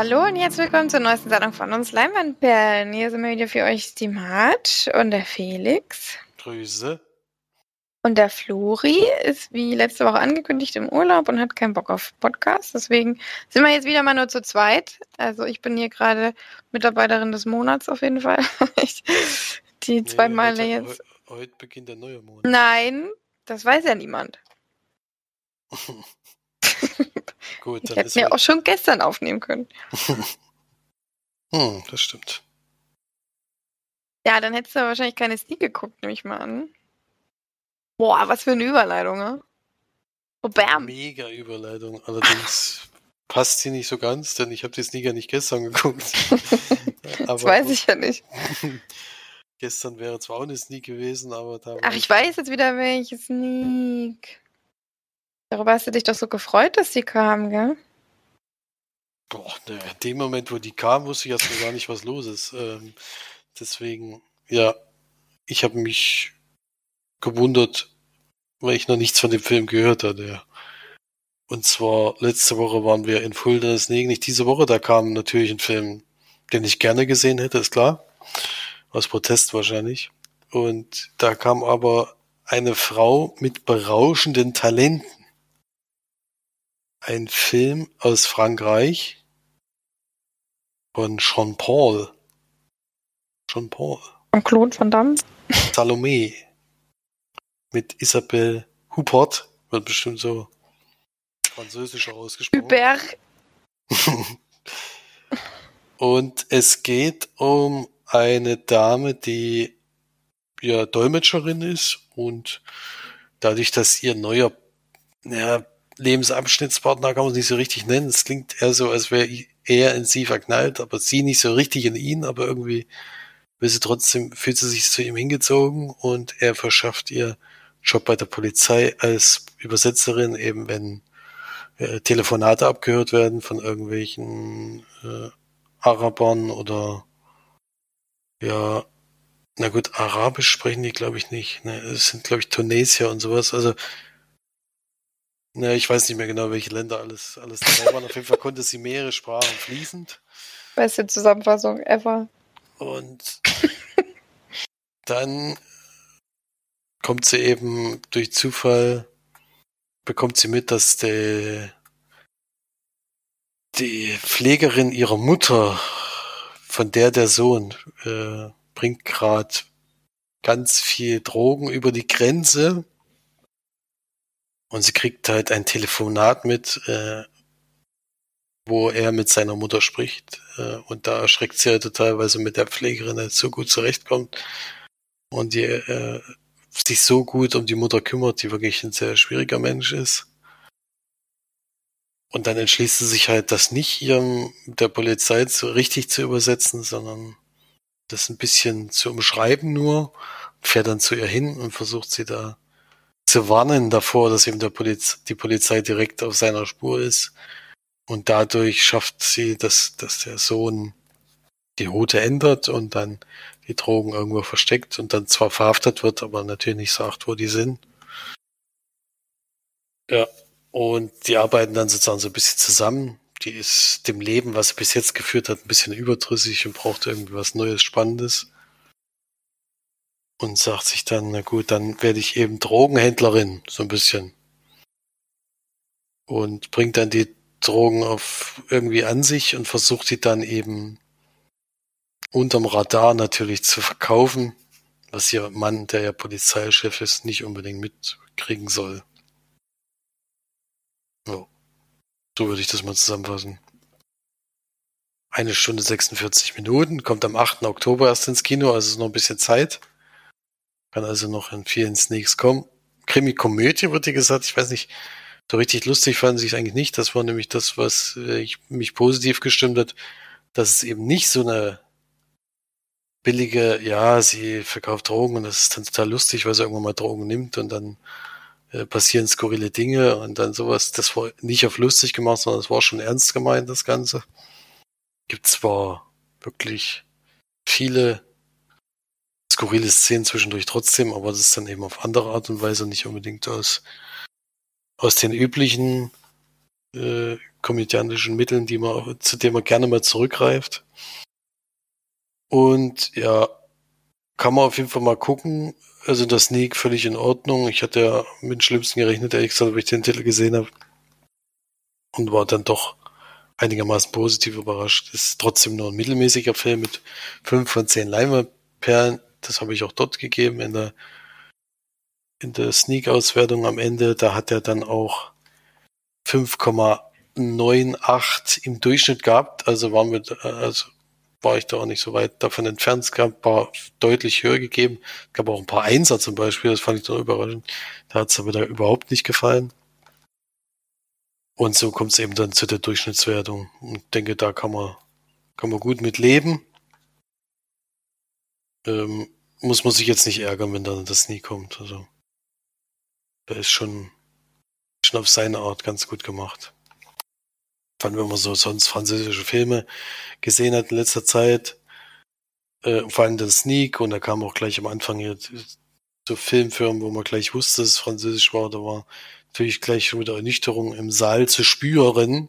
Hallo und herzlich willkommen zur neuesten Sendung von uns Leinwandperlen. Hier sind wir wieder für euch die Mart und der Felix. Grüße. Und der Flori ist wie letzte Woche angekündigt im Urlaub und hat keinen Bock auf Podcast. Deswegen sind wir jetzt wieder mal nur zu zweit. Also ich bin hier gerade Mitarbeiterin des Monats auf jeden Fall. die zwei nee, Male jetzt. Heute beginnt der neue Monat. Nein, das weiß ja niemand. Gut, ich hätte mir auch schon gestern aufnehmen können. hm, das stimmt. Ja, dann hättest du wahrscheinlich keine Sneak geguckt, nehme ich mal an. Boah, was für eine Überleitung, ne? Oh, bam. Mega Überleitung. Allerdings passt sie nicht so ganz, denn ich habe die Sneaker nicht gestern geguckt. das weiß ich ja nicht. gestern wäre zwar auch eine Sneak gewesen, aber da. Ach, ich weiß jetzt wieder welche Sneak. Darüber hast du dich doch so gefreut, dass die kamen, gell? Boah, ne, in dem Moment, wo die kamen, wusste ich erstmal gar nicht, was los ist. Ähm, deswegen, ja, ich habe mich gewundert, weil ich noch nichts von dem Film gehört hatte. Und zwar letzte Woche waren wir in Fulda, nee, nicht diese Woche, da kam natürlich ein Film, den ich gerne gesehen hätte, ist klar. Aus Protest wahrscheinlich. Und da kam aber eine Frau mit berauschenden Talenten. Ein Film aus Frankreich von Jean Paul. Jean Paul. Von Claude Van Damme. Salome mit Isabelle Huppert, wird bestimmt so französisch ausgesprochen. Hubert. Und es geht um eine Dame, die ja Dolmetscherin ist und dadurch, dass ihr neuer ja, Lebensabschnittspartner kann man es nicht so richtig nennen. Es klingt eher so, als wäre er in sie verknallt, aber sie nicht so richtig in ihn, aber irgendwie will sie trotzdem, fühlt sie sich zu ihm hingezogen und er verschafft ihr Job bei der Polizei als Übersetzerin, eben wenn äh, Telefonate abgehört werden von irgendwelchen äh, Arabern oder ja, na gut, Arabisch sprechen die glaube ich nicht. Ne? Es sind glaube ich Tunesier und sowas. Also ne, ich weiß nicht mehr genau, welche Länder alles alles dabei waren. Auf jeden Fall konnte sie mehrere Sprachen fließend. Beste Zusammenfassung ever. Und dann kommt sie eben durch Zufall, bekommt sie mit, dass die, die Pflegerin ihrer Mutter, von der der Sohn, äh, bringt gerade ganz viel Drogen über die Grenze. Und sie kriegt halt ein Telefonat mit, äh, wo er mit seiner Mutter spricht. Äh, und da erschreckt sie halt total, weil sie mit der Pflegerin halt so gut zurechtkommt. Und die äh, sich so gut um die Mutter kümmert, die wirklich ein sehr schwieriger Mensch ist. Und dann entschließt sie sich halt, das nicht ihrem der Polizei so richtig zu übersetzen, sondern das ein bisschen zu umschreiben nur, fährt dann zu ihr hin und versucht sie da zu warnen davor, dass eben der Poliz die Polizei direkt auf seiner Spur ist. Und dadurch schafft sie, dass, dass der Sohn die Route ändert und dann die Drogen irgendwo versteckt und dann zwar verhaftet wird, aber natürlich nicht sagt, wo die sind. Ja, und die arbeiten dann sozusagen so ein bisschen zusammen. Die ist dem Leben, was sie bis jetzt geführt hat, ein bisschen überdrüssig und braucht irgendwie was Neues, Spannendes. Und sagt sich dann, na gut, dann werde ich eben Drogenhändlerin, so ein bisschen. Und bringt dann die Drogen auf irgendwie an sich und versucht die dann eben unterm Radar natürlich zu verkaufen, was ihr Mann, der ja Polizeichef ist, nicht unbedingt mitkriegen soll. So. So würde ich das mal zusammenfassen. Eine Stunde 46 Minuten, kommt am 8. Oktober erst ins Kino, also ist noch ein bisschen Zeit. Kann also noch in vielen Sneaks kommen. Krimi-Komödie wird hier gesagt, ich weiß nicht, so richtig lustig fanden sie es eigentlich nicht. Das war nämlich das, was äh, ich, mich positiv gestimmt hat, dass es eben nicht so eine billige, ja, sie verkauft Drogen und das ist dann total lustig, weil sie irgendwann mal Drogen nimmt und dann äh, passieren skurrile Dinge und dann sowas. Das war nicht auf lustig gemacht, sondern es war schon ernst gemeint, das Ganze. Gibt zwar wirklich viele skurrile Szenen zwischendurch trotzdem, aber das ist dann eben auf andere Art und Weise nicht unbedingt aus, aus den üblichen äh, komödiantischen Mitteln, die man, zu denen man gerne mal zurückgreift. Und ja, kann man auf jeden Fall mal gucken. Also das Sneak völlig in Ordnung. Ich hatte ja mit dem Schlimmsten gerechnet, ehrlich gesagt, wenn ich den Titel gesehen habe. Und war dann doch einigermaßen positiv überrascht. Ist trotzdem nur ein mittelmäßiger Film mit fünf von zehn Leinwandperlen. Das habe ich auch dort gegeben in der, in der Sneak-Auswertung am Ende. Da hat er dann auch 5,98 im Durchschnitt gehabt. Also waren wir, also war ich da auch nicht so weit davon entfernt. Es gab ein paar deutlich höher gegeben. Es gab auch ein paar Einser zum Beispiel, das fand ich dann überraschend. Da hat es aber da überhaupt nicht gefallen. Und so kommt es eben dann zu der Durchschnittswertung. Und denke, da kann man, kann man gut mit leben. Ähm, muss man sich jetzt nicht ärgern, wenn dann das nie kommt. Also, da ist schon, schon auf seine Art ganz gut gemacht fand, wenn man so sonst französische Filme gesehen hat in letzter Zeit, äh, vor allem den Sneak und da kam auch gleich am Anfang hier so Filmfirmen, wo man gleich wusste, dass es französisch war, da war natürlich gleich schon wieder Ernüchterung im Saal zu spüren.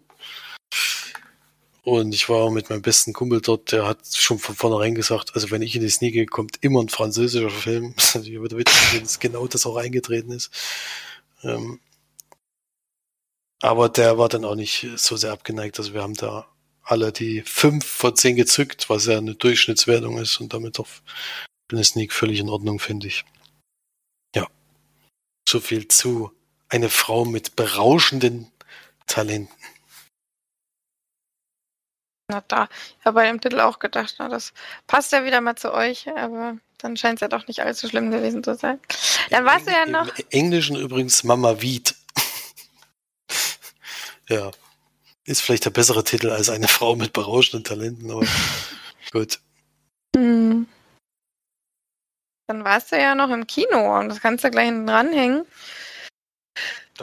Und ich war mit meinem besten Kumpel dort, der hat schon von vornherein gesagt, also wenn ich in die Sneak gehe, kommt immer ein französischer Film. Das ist wieder witzig, dass genau das auch eingetreten ist. Ähm, aber der war dann auch nicht so sehr abgeneigt. Also wir haben da alle die fünf von zehn gezückt, was ja eine Durchschnittswertung ist und damit auch eine Sneak völlig in Ordnung, finde ich. Ja. So viel zu eine Frau mit berauschenden Talenten. Na da, ich habe bei dem Titel auch gedacht, na, das passt ja wieder mal zu euch, aber dann scheint es ja doch nicht allzu schlimm gewesen zu sein. Dann warst du ja noch. Im Englischen übrigens Mama Wied. Ja. Ist vielleicht der bessere Titel als eine Frau mit berauschenden Talenten, aber gut. Hm. Dann warst du ja noch im Kino und das kannst du gleich hinten dranhängen.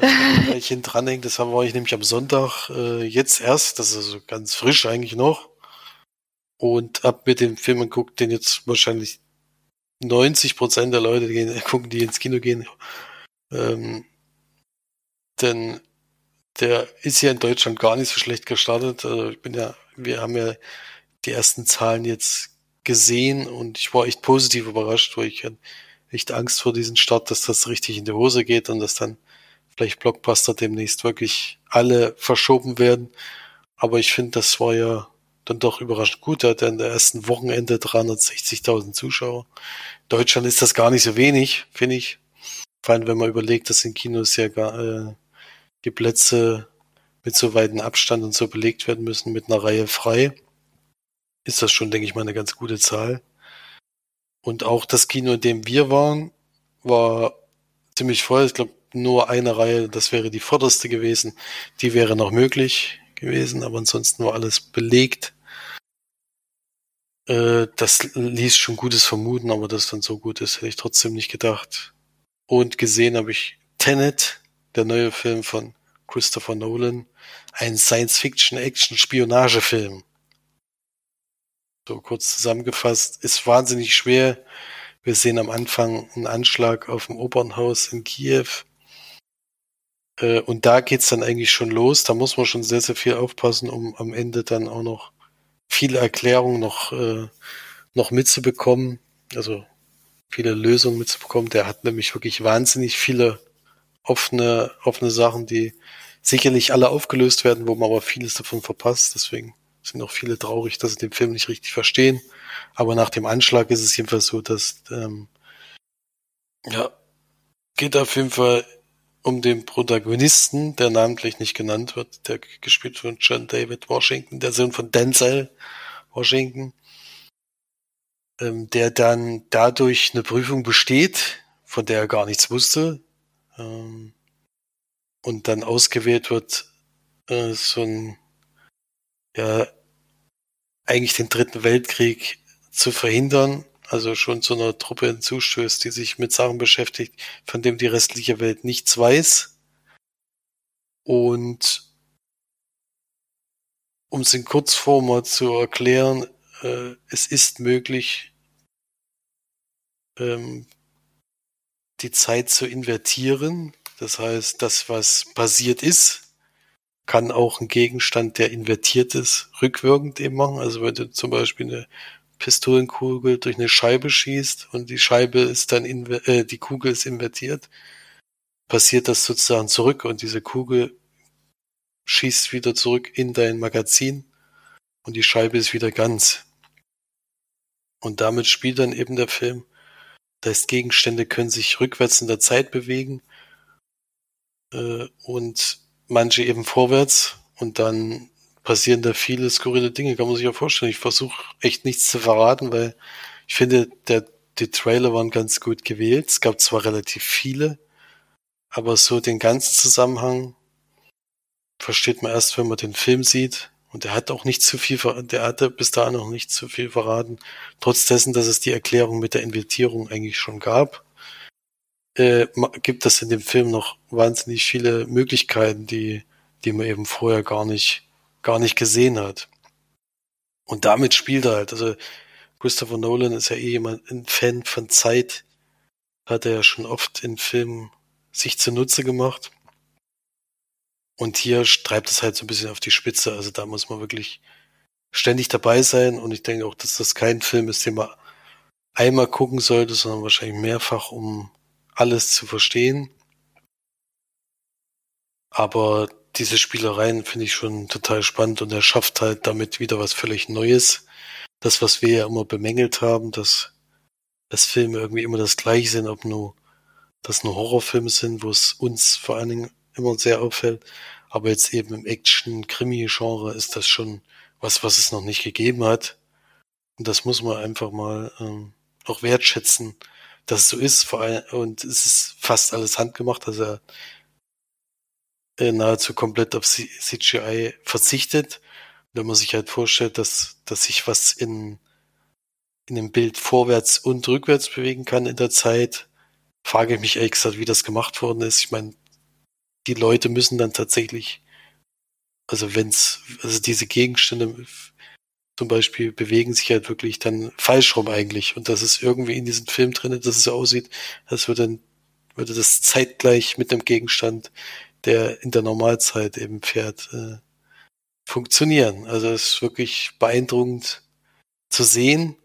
Das gleich hinten dranhängen, das war ich nämlich am Sonntag äh, jetzt erst, das ist also ganz frisch eigentlich noch. Und hab mir den Film geguckt, den jetzt wahrscheinlich 90 Prozent der Leute gehen, gucken, die ins Kino gehen. Ähm, denn der ist ja in Deutschland gar nicht so schlecht gestartet. Also ich bin ja, wir haben ja die ersten Zahlen jetzt gesehen und ich war echt positiv überrascht, weil ich echt Angst vor diesem Start, dass das richtig in die Hose geht und dass dann vielleicht Blockbuster demnächst wirklich alle verschoben werden. Aber ich finde, das war ja dann doch überraschend gut. Er hatte in der ersten Wochenende 360.000 Zuschauer. In Deutschland ist das gar nicht so wenig, finde ich. Vor allem, wenn man überlegt, dass in Kinos ja gar, äh, die Plätze mit so weiten Abstand und so belegt werden müssen mit einer Reihe frei, ist das schon, denke ich mal, eine ganz gute Zahl. Und auch das Kino, in dem wir waren, war ziemlich voll. Ich glaube, nur eine Reihe, das wäre die vorderste gewesen. Die wäre noch möglich gewesen, aber ansonsten war alles belegt. Äh, das ließ schon Gutes vermuten, aber dass dann so gut ist, hätte ich trotzdem nicht gedacht. Und gesehen habe ich Tenet, der neue Film von Christopher Nolan, ein Science-Fiction-Action-Spionagefilm. So kurz zusammengefasst, ist wahnsinnig schwer. Wir sehen am Anfang einen Anschlag auf dem Opernhaus in Kiew. Äh, und da geht's dann eigentlich schon los. Da muss man schon sehr, sehr viel aufpassen, um am Ende dann auch noch viele Erklärungen noch, äh, noch mitzubekommen. Also viele Lösungen mitzubekommen. Der hat nämlich wirklich wahnsinnig viele offene, offene Sachen, die sicherlich alle aufgelöst werden, wo man aber vieles davon verpasst. Deswegen sind auch viele traurig, dass sie den Film nicht richtig verstehen. Aber nach dem Anschlag ist es jedenfalls so, dass ähm, ja geht auf jeden Fall um den Protagonisten, der namentlich nicht genannt wird, der gespielt von John David Washington, der Sohn von Denzel Washington, ähm, der dann dadurch eine Prüfung besteht, von der er gar nichts wusste, ähm, und dann ausgewählt wird, äh, so ein, ja, eigentlich den dritten Weltkrieg zu verhindern, also schon zu einer Truppe hinzustößt, die sich mit Sachen beschäftigt, von dem die restliche Welt nichts weiß. Und um es in Kurzform mal zu erklären, äh, es ist möglich, ähm, die Zeit zu invertieren. Das heißt, das, was passiert ist, kann auch ein Gegenstand, der invertiert ist, rückwirkend eben machen. Also wenn du zum Beispiel eine Pistolenkugel durch eine Scheibe schießt und die Scheibe ist dann, äh, die Kugel ist invertiert, passiert das sozusagen zurück und diese Kugel schießt wieder zurück in dein Magazin und die Scheibe ist wieder ganz. Und damit spielt dann eben der Film. Das heißt, Gegenstände können sich rückwärts in der Zeit bewegen äh, und manche eben vorwärts und dann passieren da viele skurrile Dinge, kann man sich ja vorstellen. Ich versuche echt nichts zu verraten, weil ich finde, der, die Trailer waren ganz gut gewählt. Es gab zwar relativ viele, aber so den ganzen Zusammenhang versteht man erst, wenn man den Film sieht. Und er hat auch nicht zu viel, der hatte bis dahin noch nicht zu viel verraten. Trotz dessen, dass es die Erklärung mit der Invertierung eigentlich schon gab, äh, gibt es in dem Film noch wahnsinnig viele Möglichkeiten, die, die man eben vorher gar nicht, gar nicht gesehen hat. Und damit spielt er halt. Also Christopher Nolan ist ja eh jemand, ein Fan von Zeit. Hat er ja schon oft in Filmen sich zunutze gemacht. Und hier treibt es halt so ein bisschen auf die Spitze. Also da muss man wirklich ständig dabei sein. Und ich denke auch, dass das kein Film ist, den man einmal gucken sollte, sondern wahrscheinlich mehrfach, um alles zu verstehen. Aber diese Spielereien finde ich schon total spannend und er schafft halt damit wieder was völlig Neues. Das, was wir ja immer bemängelt haben, dass, dass Filme irgendwie immer das gleiche sind, ob nur das nur Horrorfilme sind, wo es uns vor allen Dingen immer sehr auffällt. Aber jetzt eben im Action-Krimi-Genre ist das schon was, was es noch nicht gegeben hat. Und das muss man einfach mal ähm, auch wertschätzen, dass es so ist. Vor allem, und es ist fast alles handgemacht, dass er nahezu komplett auf CGI verzichtet. Wenn man sich halt vorstellt, dass, dass sich was in, in dem Bild vorwärts und rückwärts bewegen kann in der Zeit, frage ich mich ehrlich gesagt, wie das gemacht worden ist. Ich meine, die Leute müssen dann tatsächlich, also wenn's, also diese Gegenstände zum Beispiel bewegen sich halt wirklich dann falsch rum eigentlich. Und das ist irgendwie in diesem Film drin, dass es so aussieht, als würde würde das zeitgleich mit dem Gegenstand, der in der Normalzeit eben fährt, äh, funktionieren. Also es ist wirklich beeindruckend zu sehen,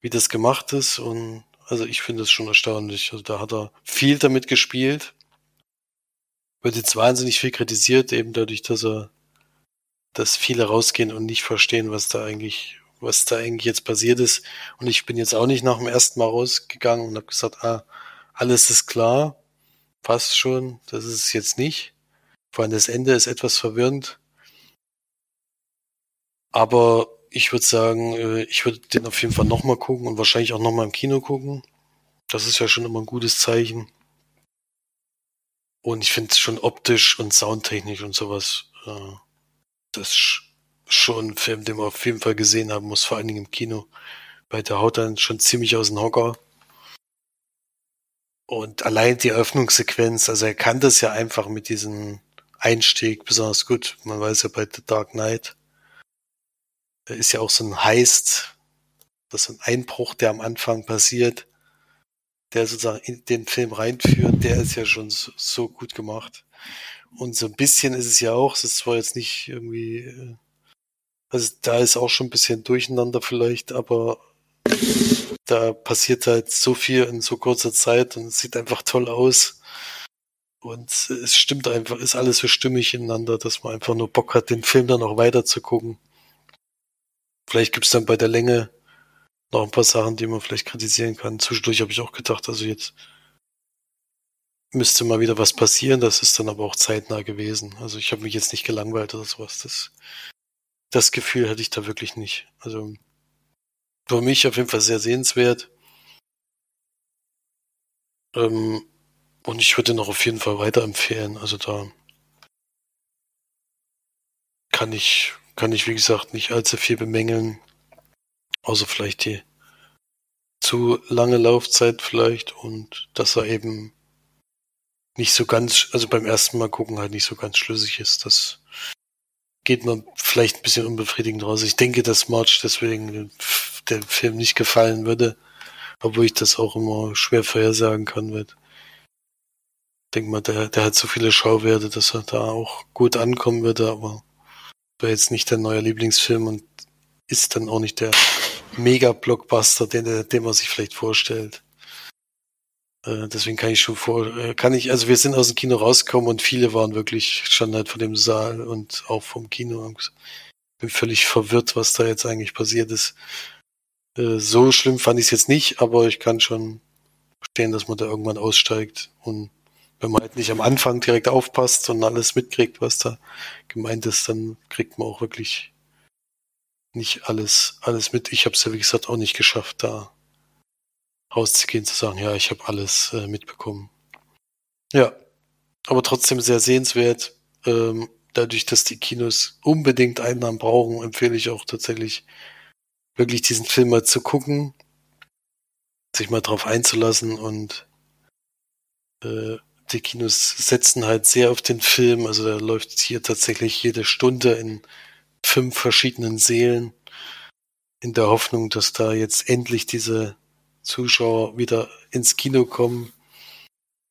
wie das gemacht ist und also ich finde es schon erstaunlich. Also da hat er viel damit gespielt. Wird jetzt wahnsinnig viel kritisiert, eben dadurch, dass er, dass viele rausgehen und nicht verstehen, was da eigentlich, was da eigentlich jetzt passiert ist. Und ich bin jetzt auch nicht nach dem ersten Mal rausgegangen und habe gesagt, ah, alles ist klar, passt schon, das ist es jetzt nicht. Vor allem das Ende ist etwas verwirrend. Aber ich würde sagen, äh, ich würde den auf jeden Fall nochmal gucken und wahrscheinlich auch nochmal im Kino gucken. Das ist ja schon immer ein gutes Zeichen. Und ich finde es schon optisch und soundtechnisch und sowas, äh, das ist schon ein Film, den man auf jeden Fall gesehen haben muss, vor allen Dingen im Kino. Weil der haut dann schon ziemlich aus dem Hocker. Und allein die Eröffnungssequenz, also er kann das ja einfach mit diesem Einstieg besonders gut. Man weiß ja bei The Dark Knight, ist ja auch so ein Heist, das ist ein Einbruch, der am Anfang passiert, der sozusagen in den Film reinführt, der ist ja schon so, so gut gemacht. Und so ein bisschen ist es ja auch, es ist zwar jetzt nicht irgendwie, äh, also da ist auch schon ein bisschen durcheinander vielleicht, aber da passiert halt so viel in so kurzer Zeit und es sieht einfach toll aus. Und es stimmt einfach, ist alles so stimmig ineinander, dass man einfach nur Bock hat, den Film dann auch weiter zu gucken. Vielleicht gibt's dann bei der Länge noch ein paar Sachen, die man vielleicht kritisieren kann. Zwischendurch habe ich auch gedacht, also jetzt müsste mal wieder was passieren. Das ist dann aber auch zeitnah gewesen. Also ich habe mich jetzt nicht gelangweilt oder sowas. Das, das Gefühl hatte ich da wirklich nicht. Also für mich auf jeden Fall sehr sehenswert. Ähm, und ich würde noch auf jeden Fall weiterempfehlen. Also da kann ich kann ich, wie gesagt, nicht allzu viel bemängeln. Außer vielleicht die zu lange Laufzeit vielleicht und dass er eben nicht so ganz, also beim ersten Mal gucken halt nicht so ganz schlüssig ist. Das geht mir vielleicht ein bisschen unbefriedigend raus. Ich denke, dass March deswegen der Film nicht gefallen würde, obwohl ich das auch immer schwer vorhersagen kann wird. denke mal, der, der hat so viele Schauwerte, dass er da auch gut ankommen würde, aber war jetzt nicht der neue Lieblingsfilm und ist dann auch nicht der Mega-Blockbuster, den, den man sich vielleicht vorstellt. Äh, deswegen kann ich schon vor, äh, kann ich, also wir sind aus dem Kino rausgekommen und viele waren wirklich schon halt vor dem Saal und auch vom Kino. Und bin völlig verwirrt, was da jetzt eigentlich passiert ist. Äh, so schlimm fand ich es jetzt nicht, aber ich kann schon verstehen, dass man da irgendwann aussteigt und wenn man halt nicht am Anfang direkt aufpasst und alles mitkriegt, was da gemeint ist, dann kriegt man auch wirklich nicht alles, alles mit. Ich habe es ja, wie gesagt, auch nicht geschafft, da rauszugehen, zu sagen, ja, ich habe alles äh, mitbekommen. Ja, aber trotzdem sehr sehenswert. Ähm, dadurch, dass die Kinos unbedingt Einnahmen brauchen, empfehle ich auch tatsächlich, wirklich diesen Film mal zu gucken, sich mal drauf einzulassen und äh, die Kinos setzen halt sehr auf den Film. Also da läuft hier tatsächlich jede Stunde in fünf verschiedenen Seelen in der Hoffnung, dass da jetzt endlich diese Zuschauer wieder ins Kino kommen.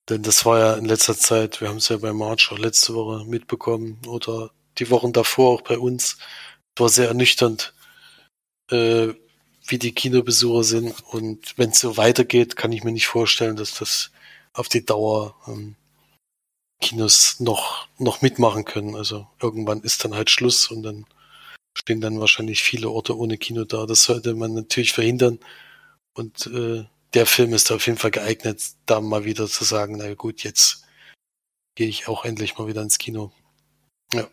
Denn das war ja in letzter Zeit, wir haben es ja bei March auch letzte Woche mitbekommen oder die Wochen davor auch bei uns. War sehr ernüchternd, äh, wie die Kinobesucher sind. Und wenn es so weitergeht, kann ich mir nicht vorstellen, dass das auf die Dauer ähm, Kinos noch, noch mitmachen können. Also irgendwann ist dann halt Schluss und dann stehen dann wahrscheinlich viele Orte ohne Kino da. Das sollte man natürlich verhindern. Und äh, der Film ist auf jeden Fall geeignet, da mal wieder zu sagen, na gut, jetzt gehe ich auch endlich mal wieder ins Kino. Ja.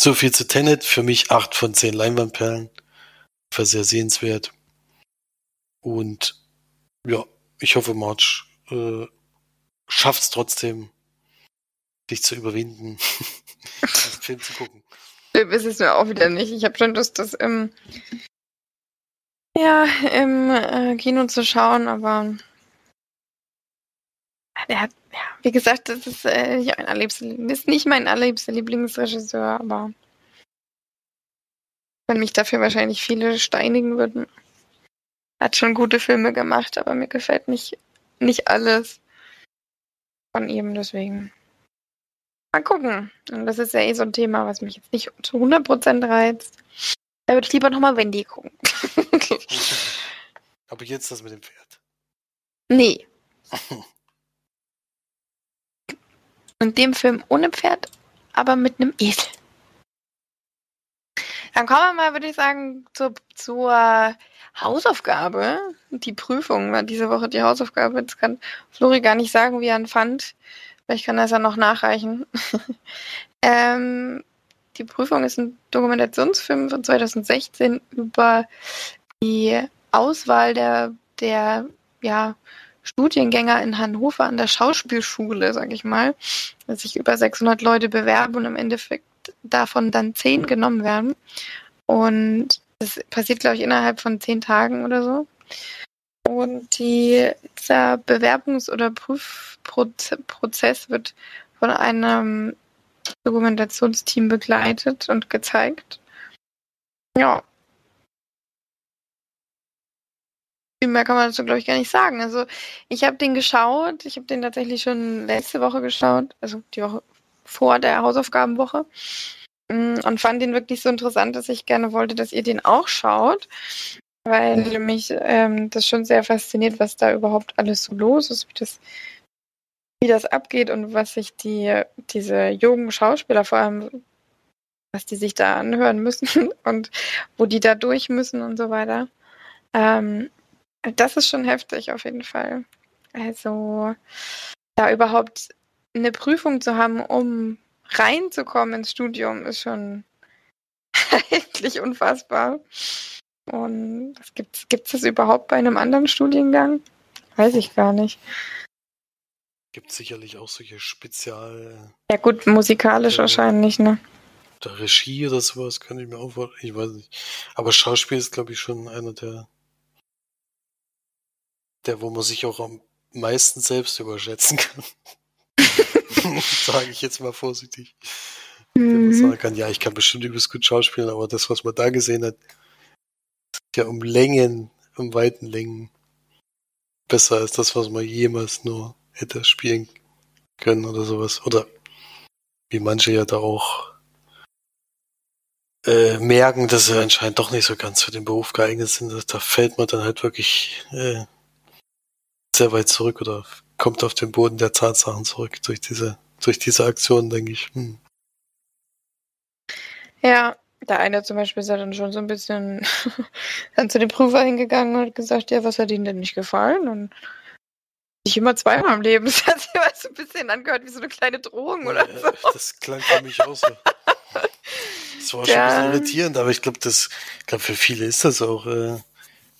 So viel zu Tenet. Für mich acht von zehn Leinwandperlen. War sehr sehenswert. Und ja, ich hoffe, March äh, schafft es trotzdem, dich zu überwinden, den Film zu gucken. Schlimm ist es mir auch wieder nicht. Ich habe schon Lust, das im, ja, im äh, Kino zu schauen, aber der hat, ja, wie gesagt, das ist, äh, nicht mein ist nicht mein allerliebster Lieblingsregisseur, aber wenn mich dafür wahrscheinlich viele steinigen würden. Hat schon gute Filme gemacht, aber mir gefällt nicht, nicht alles von ihm, deswegen. Mal gucken. Und das ist ja eh so ein Thema, was mich jetzt nicht zu 100% reizt. Da würde ich lieber nochmal Wendy gucken. Aber jetzt das mit dem Pferd. Nee. Und dem Film ohne Pferd, aber mit einem Esel. Dann kommen wir mal, würde ich sagen, zur, zur Hausaufgabe. Die Prüfung war diese Woche die Hausaufgabe. Jetzt kann Flori gar nicht sagen, wie er ihn fand. Vielleicht kann er es ja noch nachreichen. ähm, die Prüfung ist ein Dokumentationsfilm von 2016 über die Auswahl der, der ja, Studiengänger in Hannover an der Schauspielschule, sag ich mal, dass sich über 600 Leute bewerben und im Endeffekt davon dann 10 genommen werden. Und das passiert, glaube ich, innerhalb von 10 Tagen oder so. Und die, dieser Bewerbungs- oder Prüfprozess wird von einem Dokumentationsteam begleitet und gezeigt. Ja. Viel mehr kann man dazu, glaube ich, gar nicht sagen. Also, ich habe den geschaut. Ich habe den tatsächlich schon letzte Woche geschaut, also die Woche vor der Hausaufgabenwoche. Mm, und fand den wirklich so interessant, dass ich gerne wollte, dass ihr den auch schaut weil mich ähm, das schon sehr fasziniert, was da überhaupt alles so los ist, wie das, wie das abgeht und was sich die, diese jungen Schauspieler vor allem, was die sich da anhören müssen und wo die da durch müssen und so weiter. Ähm, das ist schon heftig auf jeden Fall. Also da überhaupt eine Prüfung zu haben, um reinzukommen ins Studium, ist schon eigentlich unfassbar. Und gibt es das überhaupt bei einem anderen Studiengang? Weiß ich gar nicht. Gibt sicherlich auch solche Spezial. Ja gut, musikalisch äh, wahrscheinlich, ne? Der Regie oder sowas kann ich mir auch vorstellen. Ich weiß nicht. Aber Schauspiel ist, glaube ich, schon einer der, der, wo man sich auch am meisten selbst überschätzen kann. Sage ich jetzt mal vorsichtig. Mhm. Der sagen kann, ja, ich kann bestimmt übelst gut schauspielen, aber das, was man da gesehen hat, ja um Längen, um weiten Längen besser als das, was man jemals nur hätte spielen können oder sowas. Oder wie manche ja da auch äh, merken, dass sie anscheinend doch nicht so ganz für den Beruf geeignet sind. Da fällt man dann halt wirklich äh, sehr weit zurück oder kommt auf den Boden der Tatsachen zurück durch diese, durch diese Aktion, denke ich. Hm. Ja, der eine zum Beispiel ist ja dann schon so ein bisschen dann zu dem Prüfer hingegangen und hat gesagt, ja, was hat Ihnen denn nicht gefallen? Und ich immer zweimal im Leben. Das hat sich immer so ein bisschen angehört wie so eine kleine Drohung oder so. Das klang für mich auch so. Das war schon ja. ein bisschen irritierend, aber ich glaube, das, ich glaube, für viele ist das auch, äh,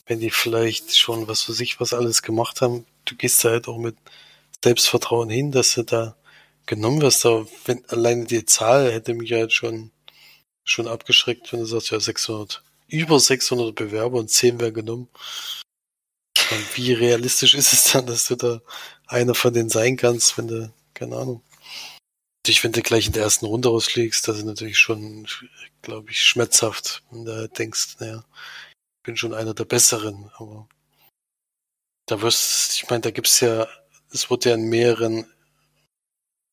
wenn die vielleicht schon was für sich was alles gemacht haben. Du gehst da halt auch mit Selbstvertrauen hin, dass du da genommen wirst. Aber wenn alleine die Zahl hätte mich halt schon, schon abgeschreckt, wenn du sagst, ja, 600, über 600 Bewerber und 10 werden genommen. Und wie realistisch ist es dann, dass du da einer von denen sein kannst, wenn du, keine Ahnung, dich, wenn du gleich in der ersten Runde rausfliegst, das ist natürlich schon, glaube ich, schmerzhaft, wenn du denkst, naja, ich bin schon einer der Besseren, aber da wirst, ich meine, da gibt's ja, es wurde ja in mehreren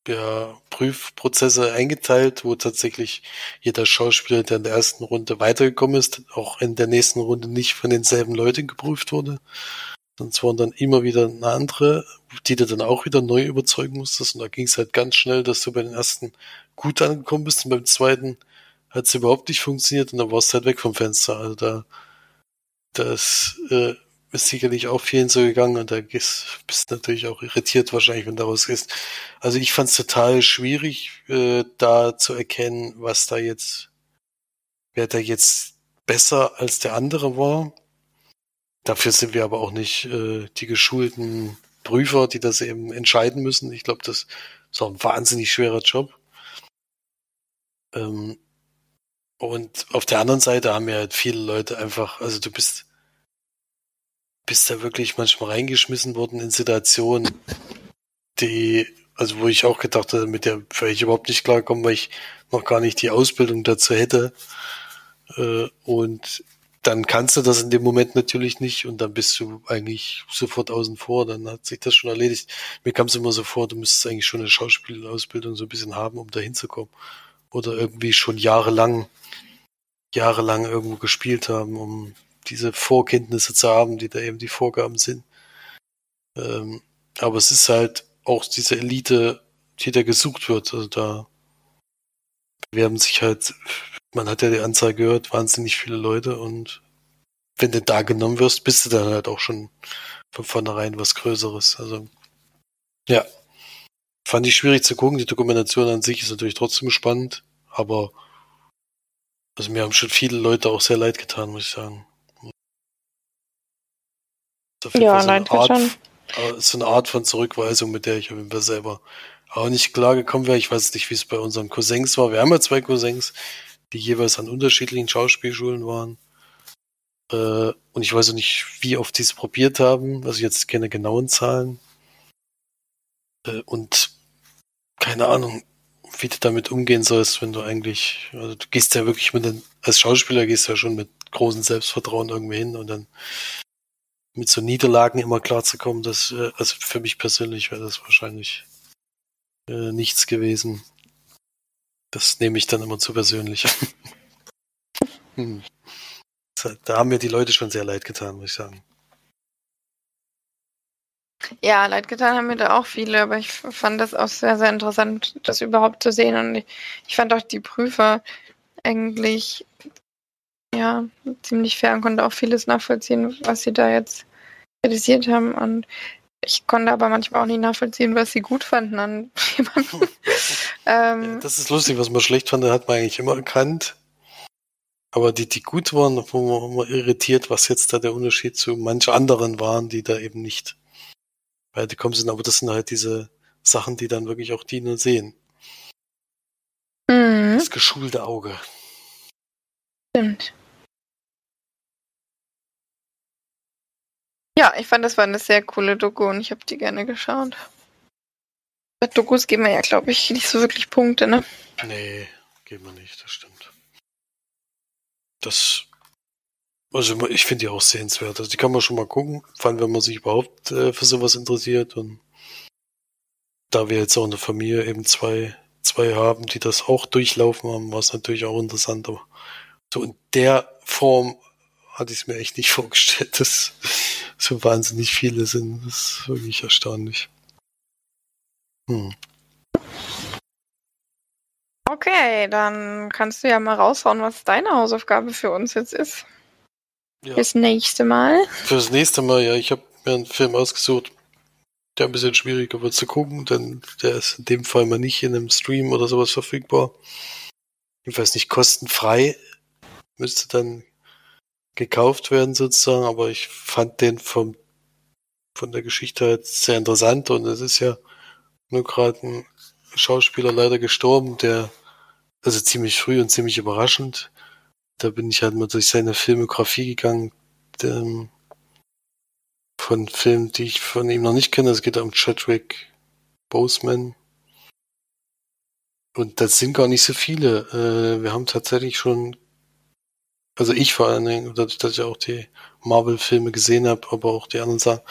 ja, Prüfprozesse eingeteilt, wo tatsächlich jeder Schauspieler, der in der ersten Runde weitergekommen ist, auch in der nächsten Runde nicht von denselben Leuten geprüft wurde. Sonst waren dann immer wieder eine andere, die du dann auch wieder neu überzeugen musstest. Und da ging es halt ganz schnell, dass du bei den ersten gut angekommen bist und beim zweiten hat es überhaupt nicht funktioniert und dann warst du halt weg vom Fenster. Also da, das äh, ist sicherlich auch vielen so gegangen und da bist, bist natürlich auch irritiert wahrscheinlich, wenn du rausgehst. Also ich fand es total schwierig, äh, da zu erkennen, was da jetzt, wer da jetzt besser als der andere war. Dafür sind wir aber auch nicht äh, die geschulten Prüfer, die das eben entscheiden müssen. Ich glaube, das ist auch ein wahnsinnig schwerer Job. Ähm, und auf der anderen Seite haben ja halt viele Leute einfach, also du bist, bist da wirklich manchmal reingeschmissen worden in Situationen, die, also wo ich auch gedacht habe, mit der wäre ich überhaupt nicht klarkommen, weil ich noch gar nicht die Ausbildung dazu hätte. Äh, und dann kannst du das in dem Moment natürlich nicht und dann bist du eigentlich sofort außen vor, dann hat sich das schon erledigt. Mir kam es immer so vor, du müsstest eigentlich schon eine Schauspielausbildung so ein bisschen haben, um da hinzukommen. Oder irgendwie schon jahrelang, jahrelang irgendwo gespielt haben, um diese Vorkenntnisse zu haben, die da eben die Vorgaben sind. Ähm, aber es ist halt auch diese Elite, die da gesucht wird. Also da bewerben sich halt man hat ja die Anzahl gehört, wahnsinnig viele Leute und wenn du da genommen wirst, bist du dann halt auch schon von vornherein was Größeres. Also, ja. Fand ich schwierig zu gucken. Die Dokumentation an sich ist natürlich trotzdem spannend, aber also mir haben schon viele Leute auch sehr leid getan, muss ich sagen. Ja, so leid Art, schon. Äh, so eine Art von Zurückweisung, mit der ich auf jeden Fall selber auch nicht klar gekommen wäre. Ich weiß nicht, wie es bei unseren Cousins war. Wir haben ja zwei Cousins, die jeweils an unterschiedlichen Schauspielschulen waren. Äh, und ich weiß auch nicht, wie oft die es probiert haben, also jetzt keine genauen Zahlen. Äh, und keine Ahnung, wie du damit umgehen sollst, wenn du eigentlich, also du gehst ja wirklich mit den, als Schauspieler gehst du ja schon mit großem Selbstvertrauen irgendwie hin und dann mit so Niederlagen immer klar zu kommen, das, äh, also für mich persönlich wäre das wahrscheinlich äh, nichts gewesen. Das nehme ich dann immer zu persönlich. hm. Da haben mir die Leute schon sehr leid getan, muss ich sagen. Ja, leid getan haben mir da auch viele, aber ich fand das auch sehr, sehr interessant, das überhaupt zu sehen. Und ich, ich fand auch die Prüfer eigentlich ja ziemlich fair und konnte auch vieles nachvollziehen, was sie da jetzt kritisiert haben. Und ich konnte aber manchmal auch nicht nachvollziehen, was sie gut fanden an jemandem. ähm, das ist lustig, was man schlecht fand, hat man eigentlich immer erkannt. Aber die, die gut waren, wo man immer irritiert, was jetzt da der Unterschied zu manch anderen waren, die da eben nicht weitergekommen sind. Aber das sind halt diese Sachen, die dann wirklich auch die nur sehen. Mhm. Das geschulte Auge. Stimmt. Ja, ich fand, das war eine sehr coole Doku und ich habe die gerne geschaut. Bei Dokus geben wir ja, glaube ich, nicht so wirklich Punkte, ne? Nee, geben wir nicht, das stimmt. Das, also ich finde die auch sehenswert. Also die kann man schon mal gucken, vor allem wenn man sich überhaupt äh, für sowas interessiert und da wir jetzt auch in der Familie eben zwei, zwei haben, die das auch durchlaufen haben, war es natürlich auch interessant. Aber so in der Form hatte ich es mir echt nicht vorgestellt, dass so wahnsinnig viele sind. Das ist wirklich erstaunlich. Hm. Okay, dann kannst du ja mal raushauen, was deine Hausaufgabe für uns jetzt ist. Ja. Fürs nächste Mal. Fürs nächste Mal, ja. Ich habe mir einen Film ausgesucht, der ein bisschen schwieriger wird zu gucken, denn der ist in dem Fall mal nicht in einem Stream oder sowas verfügbar. Jedenfalls nicht kostenfrei. Müsste dann gekauft werden sozusagen, aber ich fand den vom, von der Geschichte halt sehr interessant und es ist ja nur gerade ein Schauspieler leider gestorben, der, also ziemlich früh und ziemlich überraschend. Da bin ich halt mal durch seine Filmografie gegangen, dem, von Filmen, die ich von ihm noch nicht kenne. Es geht um Chadwick Boseman. Und das sind gar nicht so viele. Äh, wir haben tatsächlich schon also ich vor allen Dingen, dadurch, dass ich auch die Marvel-Filme gesehen habe, aber auch die anderen Sachen,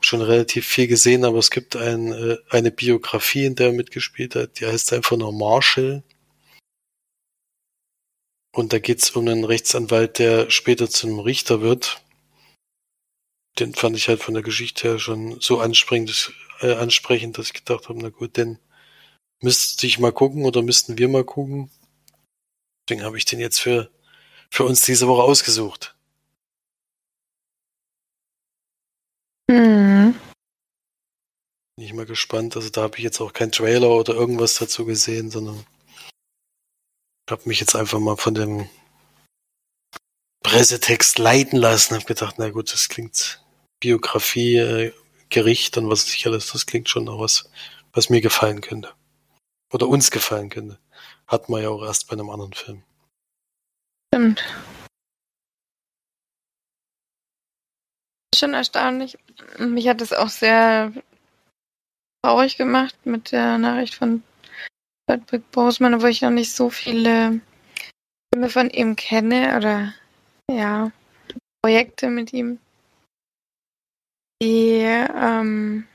schon relativ viel gesehen, aber es gibt ein, äh, eine Biografie, in der er mitgespielt hat, die heißt einfach nur Marshall. Und da geht's um einen Rechtsanwalt, der später zu einem Richter wird. Den fand ich halt von der Geschichte her schon so ansprechend, äh, ansprechend dass ich gedacht habe, na gut, den müsste ich mal gucken oder müssten wir mal gucken. Deswegen habe ich den jetzt für für uns diese Woche ausgesucht. Mhm. Bin ich mal gespannt. Also da habe ich jetzt auch keinen Trailer oder irgendwas dazu gesehen, sondern habe mich jetzt einfach mal von dem Pressetext leiten lassen. Habe gedacht, na gut, das klingt Biografie, äh, Gericht und was nicht alles. Das klingt schon noch was, was mir gefallen könnte. Oder uns gefallen könnte. Hat man ja auch erst bei einem anderen Film. Stimmt. Schon erstaunlich. Mich hat es auch sehr traurig gemacht mit der Nachricht von Chadwick Boseman, obwohl ich noch nicht so viele Filme von ihm kenne oder ja, Projekte mit ihm. Die ähm,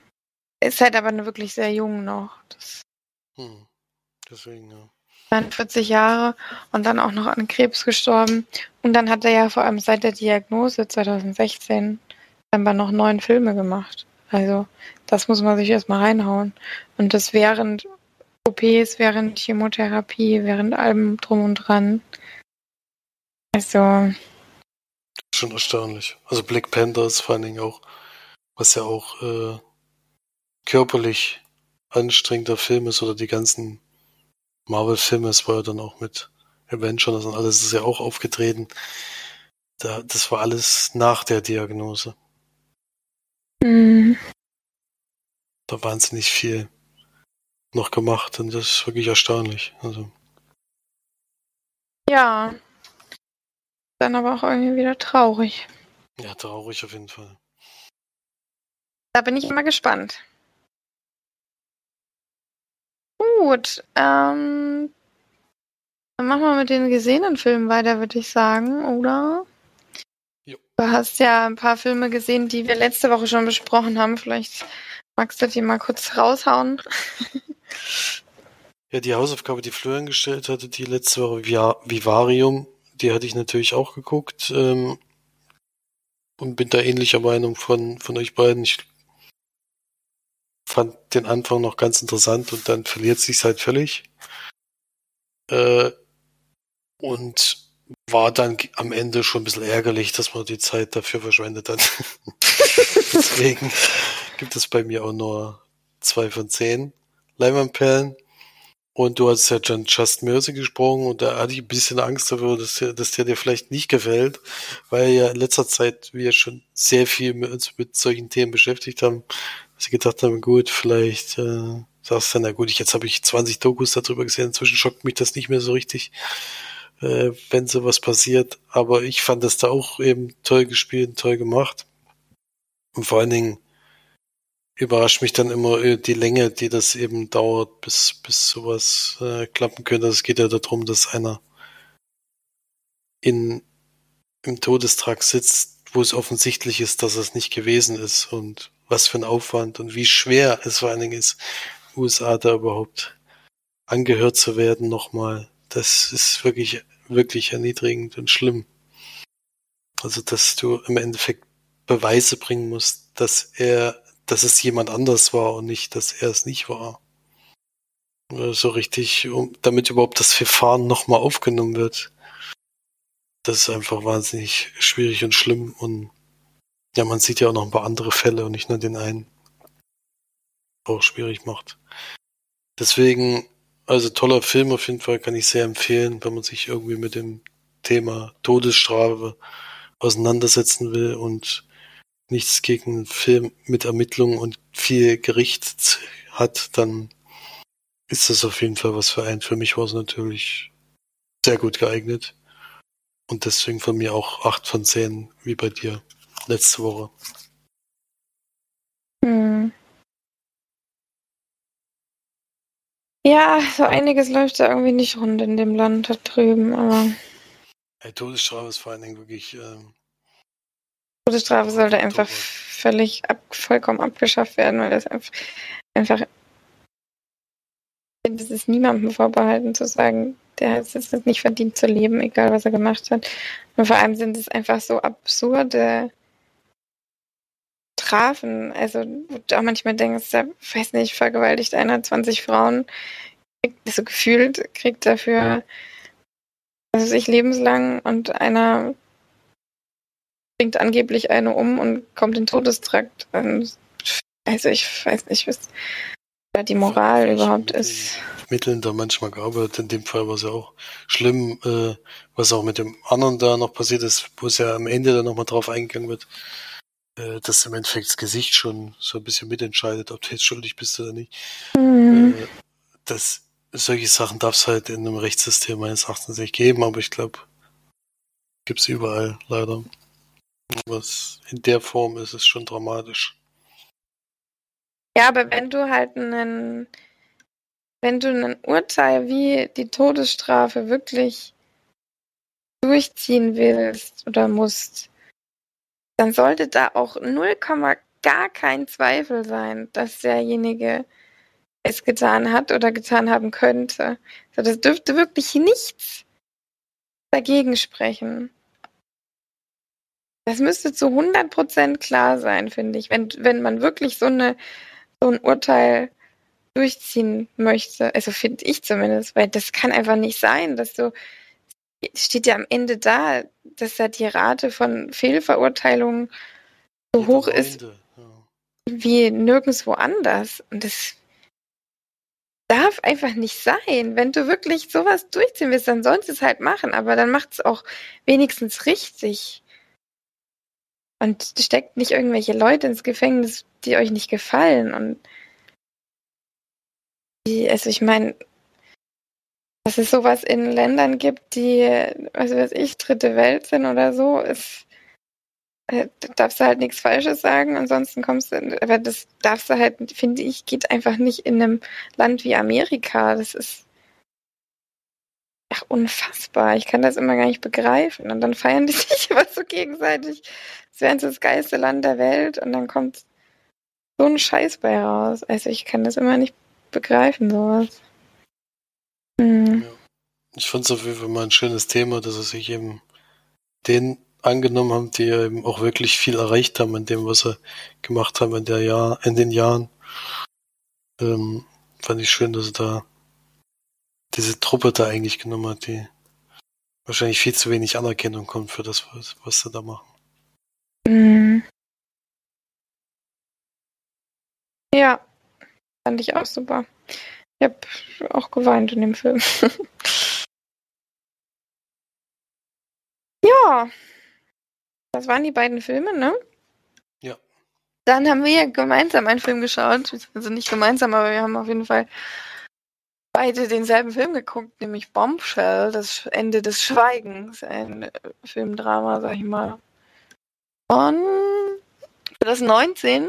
ist halt aber wirklich sehr jung noch. Das hm. Deswegen, ja. 42 Jahre und dann auch noch an Krebs gestorben. Und dann hat er ja vor allem seit der Diagnose 2016 scheinbar noch neun Filme gemacht. Also das muss man sich erstmal reinhauen. Und das während OPs, während Chemotherapie, während allem drum und dran. Also. Schon erstaunlich. Also Black Panther ist vor allen Dingen auch, was ja auch äh, körperlich anstrengender Film ist oder die ganzen Marvel-Filme, es war ja dann auch mit Avengers und alles ist ja auch aufgetreten. Da, das war alles nach der Diagnose. Mhm. Da wahnsinnig viel noch gemacht und das ist wirklich erstaunlich. Also. Ja. Dann aber auch irgendwie wieder traurig. Ja, traurig auf jeden Fall. Da bin ich immer gespannt. Gut, ähm, dann machen wir mit den gesehenen Filmen weiter, würde ich sagen, oder? Jo. Du hast ja ein paar Filme gesehen, die wir letzte Woche schon besprochen haben. Vielleicht magst du die mal kurz raushauen. ja, die Hausaufgabe, die Florian gestellt hatte, die letzte Woche Vivarium, die hatte ich natürlich auch geguckt ähm, und bin da ähnlicher Meinung von, von euch beiden. Ich fand den Anfang noch ganz interessant und dann verliert sich halt völlig. Äh, und war dann am Ende schon ein bisschen ärgerlich, dass man die Zeit dafür verschwendet hat. Deswegen gibt es bei mir auch nur zwei von zehn Leinwandperlen. Und du hast ja schon Just Mercy gesprochen und da hatte ich ein bisschen Angst dafür, dass der, dass der dir vielleicht nicht gefällt, weil ja in letzter Zeit wir schon sehr viel mit uns mit solchen Themen beschäftigt haben, sie gedacht haben, gut, vielleicht äh, sagst du, na gut, ich, jetzt habe ich 20 Dokus darüber gesehen, inzwischen schockt mich das nicht mehr so richtig, äh, wenn sowas passiert, aber ich fand das da auch eben toll gespielt, toll gemacht. Und vor allen Dingen überrascht mich dann immer äh, die Länge, die das eben dauert, bis, bis sowas äh, klappen könnte. Also es geht ja darum, dass einer in, im Todestrag sitzt, wo es offensichtlich ist, dass es nicht gewesen ist. Und was für ein Aufwand und wie schwer es vor allen Dingen ist, USA da überhaupt angehört zu werden nochmal. Das ist wirklich, wirklich erniedrigend und schlimm. Also, dass du im Endeffekt Beweise bringen musst, dass er, dass es jemand anders war und nicht, dass er es nicht war. So richtig, um, damit überhaupt das Verfahren nochmal aufgenommen wird. Das ist einfach wahnsinnig schwierig und schlimm und ja, man sieht ja auch noch ein paar andere Fälle und nicht nur den einen. Auch schwierig macht. Deswegen, also toller Film auf jeden Fall, kann ich sehr empfehlen, wenn man sich irgendwie mit dem Thema Todesstrafe auseinandersetzen will und nichts gegen Film mit Ermittlungen und viel Gericht hat, dann ist das auf jeden Fall was für einen. Für mich war es natürlich sehr gut geeignet. Und deswegen von mir auch acht von zehn, wie bei dir letzte Woche. Hm. Ja, so einiges läuft da irgendwie nicht rund in dem Land da drüben, aber. Hey, Todesstrafe ist vor allen Dingen wirklich. Ähm, Todesstrafe sollte einfach völlig ab, vollkommen abgeschafft werden, weil das einfach, einfach es ist niemandem vorbehalten zu sagen, der hat es nicht verdient zu leben, egal was er gemacht hat. Und vor allem sind es einfach so absurde Strafen. Also, wo du auch manchmal denkst, der, weiß nicht, vergewaltigt einer 20 Frauen, so gefühlt, kriegt dafür, also sich lebenslang und einer bringt angeblich eine um und kommt in Todestrakt. Also, ich weiß nicht, was die Moral ja, überhaupt ist. Mitteln da manchmal gearbeitet. In dem Fall war es ja auch schlimm, äh, was auch mit dem anderen da noch passiert ist, wo es ja am Ende dann nochmal drauf eingegangen wird, äh, dass im Endeffekt das Gesicht schon so ein bisschen mitentscheidet, ob du jetzt schuldig bist oder nicht. Mhm. Äh, das, solche Sachen darf es halt in einem Rechtssystem meines Erachtens nicht geben, aber ich glaube, gibt es überall leider. Was in der Form ist, ist schon dramatisch. Ja, aber wenn du halt einen, wenn du ein Urteil wie die Todesstrafe wirklich durchziehen willst oder musst, dann sollte da auch 0, gar kein Zweifel sein, dass derjenige es getan hat oder getan haben könnte. Also das dürfte wirklich nichts dagegen sprechen. Das müsste zu 100% klar sein, finde ich. Wenn, wenn man wirklich so eine so ein Urteil durchziehen möchte. Also finde ich zumindest, weil das kann einfach nicht sein, dass du, steht ja am Ende da, dass da die Rate von Fehlverurteilungen so ja, hoch ist ja. wie nirgendwo anders. Und das darf einfach nicht sein. Wenn du wirklich sowas durchziehen willst, dann sollst du es halt machen, aber dann macht es auch wenigstens richtig. Und steckt nicht irgendwelche Leute ins Gefängnis, die euch nicht gefallen. Und die, also ich meine, dass es sowas in Ländern gibt, die, was weiß ich, dritte Welt sind oder so, ist, äh, darfst du halt nichts Falsches sagen, ansonsten kommst du, aber das darfst du halt, finde ich, geht einfach nicht in einem Land wie Amerika. Das ist ach, unfassbar. Ich kann das immer gar nicht begreifen. Und dann feiern die sich aber so gegenseitig es wäre das geilste Land der Welt und dann kommt so ein Scheiß bei raus. Also ich kann das immer nicht begreifen, sowas. Hm. Ja. Ich fand es auf jeden Fall mal ein schönes Thema, dass sie sich eben den angenommen haben, die eben auch wirklich viel erreicht haben in dem, was sie gemacht haben in der Jahr, in den Jahren. Ähm, fand ich schön, dass sie da diese Truppe da eigentlich genommen hat, die wahrscheinlich viel zu wenig Anerkennung kommt für das, was, was sie da machen. Mhm. Ja, fand ich auch super. Ich habe auch geweint in dem Film. ja, das waren die beiden Filme, ne? Ja. Dann haben wir ja gemeinsam einen Film geschaut. Also nicht gemeinsam, aber wir haben auf jeden Fall beide denselben Film geguckt, nämlich Bombshell, das Ende des Schweigens. Ein Filmdrama, sag ich mal von 2019,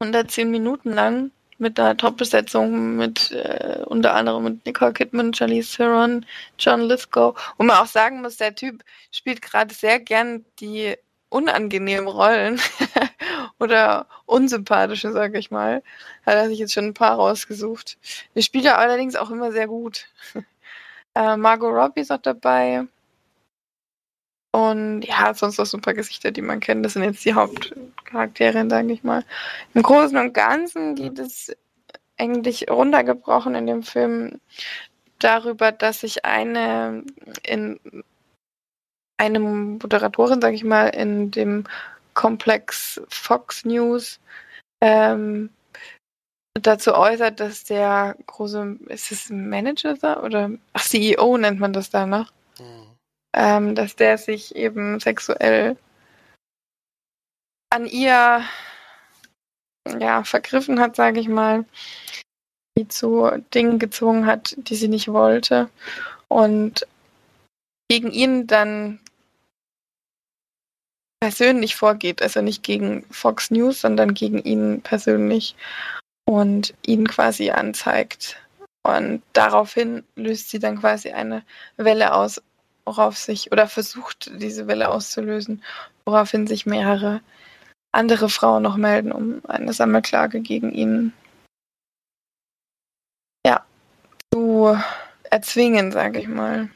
110 Minuten lang mit einer Top-Besetzung mit äh, unter anderem mit Nicole Kidman, Charlize Theron, John Lithgow. Und man auch sagen muss, der Typ spielt gerade sehr gern die unangenehmen Rollen oder unsympathische, sage ich mal. Hat er sich jetzt schon ein paar rausgesucht. Wir spielt er allerdings auch immer sehr gut. äh, Margot Robbie ist auch dabei. Und ja, sonst noch so ein paar Gesichter, die man kennt. Das sind jetzt die Hauptcharaktere, sage ich mal. Im Großen und Ganzen geht es eigentlich runtergebrochen in dem Film darüber, dass sich eine in eine Moderatorin, sage ich mal, in dem Komplex Fox News ähm, dazu äußert, dass der große, ist es Manager oder ach CEO nennt man das da noch, mhm. Ähm, dass der sich eben sexuell an ihr ja vergriffen hat, sage ich mal, die zu Dingen gezwungen hat, die sie nicht wollte. Und gegen ihn dann persönlich vorgeht, also nicht gegen Fox News, sondern gegen ihn persönlich und ihn quasi anzeigt. Und daraufhin löst sie dann quasi eine Welle aus, worauf sich, oder versucht diese Welle auszulösen, woraufhin sich mehrere andere Frauen noch melden, um eine Sammelklage gegen ihn ja, zu erzwingen, sage ich mal.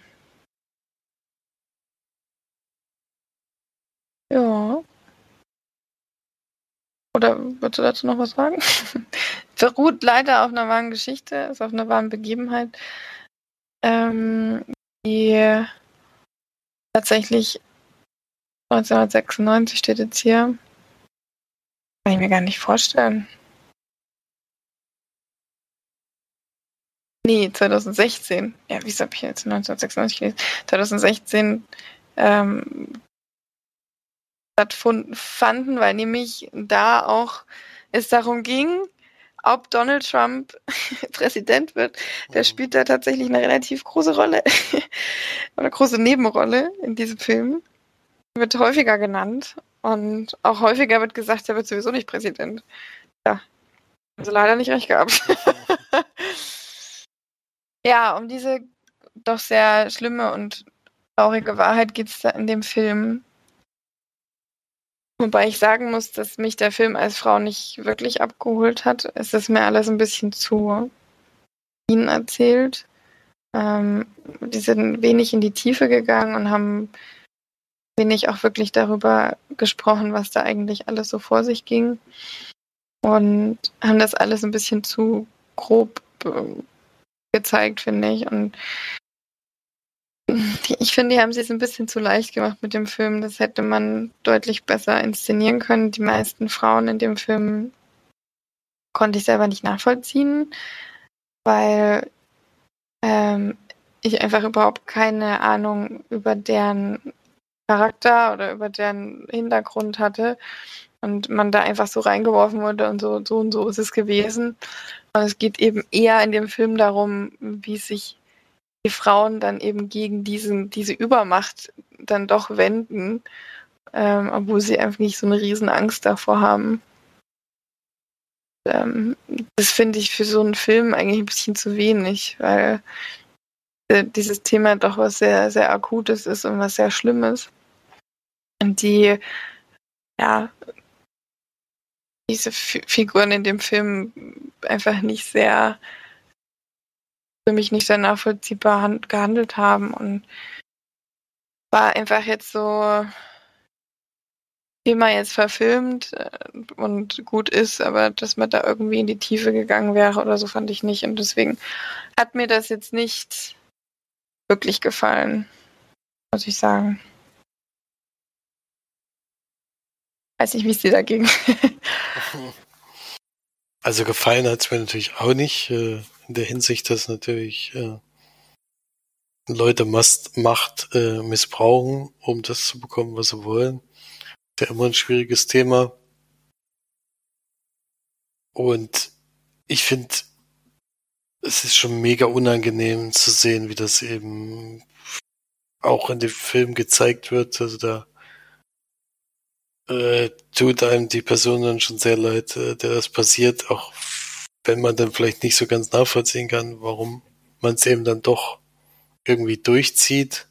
Ja. Oder würdest du dazu noch was sagen? Beruht leider auf einer wahren Geschichte, ist auf einer wahren Begebenheit, ähm, die tatsächlich 1996 steht jetzt hier. Kann ich mir gar nicht vorstellen. Nee, 2016. Ja, wieso habe ich jetzt 1996 gelesen? 2016 ähm, stattfanden, weil nämlich da auch es darum ging, ob Donald Trump Präsident wird. Der mhm. spielt da tatsächlich eine relativ große Rolle, eine große Nebenrolle in diesem Film. Wird häufiger genannt und auch häufiger wird gesagt, er wird sowieso nicht Präsident. Ja, also leider nicht recht gehabt. ja, um diese doch sehr schlimme und traurige Wahrheit geht es in dem Film. Wobei ich sagen muss, dass mich der Film als Frau nicht wirklich abgeholt hat. Es ist mir alles ein bisschen zu ihnen erzählt. Ähm, die sind wenig in die Tiefe gegangen und haben wenig auch wirklich darüber gesprochen, was da eigentlich alles so vor sich ging. Und haben das alles ein bisschen zu grob äh, gezeigt, finde ich. Und ich finde, die haben sich ein bisschen zu leicht gemacht mit dem Film. Das hätte man deutlich besser inszenieren können. Die meisten Frauen in dem Film konnte ich selber nicht nachvollziehen, weil ähm, ich einfach überhaupt keine Ahnung über deren Charakter oder über deren Hintergrund hatte und man da einfach so reingeworfen wurde und so, so und so ist es gewesen. Und es geht eben eher in dem Film darum, wie sich die Frauen dann eben gegen diesen, diese Übermacht dann doch wenden, ähm, obwohl sie einfach nicht so eine riesen Angst davor haben. Ähm, das finde ich für so einen Film eigentlich ein bisschen zu wenig, weil äh, dieses Thema doch was sehr, sehr Akutes ist und was sehr Schlimmes. Und die, ja, diese F Figuren in dem Film einfach nicht sehr für mich nicht sehr nachvollziehbar gehandelt haben und war einfach jetzt so Thema jetzt verfilmt äh, und gut ist, aber dass man da irgendwie in die Tiefe gegangen wäre oder so fand ich nicht und deswegen hat mir das jetzt nicht wirklich gefallen, muss ich sagen. Weiß nicht, wie es dir dagegen. Also gefallen hat es mir natürlich auch nicht. Äh, in der Hinsicht, dass natürlich äh, Leute Mast Macht äh, missbrauchen, um das zu bekommen, was sie wollen. Ist ja immer ein schwieriges Thema. Und ich finde, es ist schon mega unangenehm zu sehen, wie das eben auch in dem Film gezeigt wird. Also da äh, tut einem die Person dann schon sehr leid, äh, der das passiert, auch wenn man dann vielleicht nicht so ganz nachvollziehen kann, warum man es eben dann doch irgendwie durchzieht,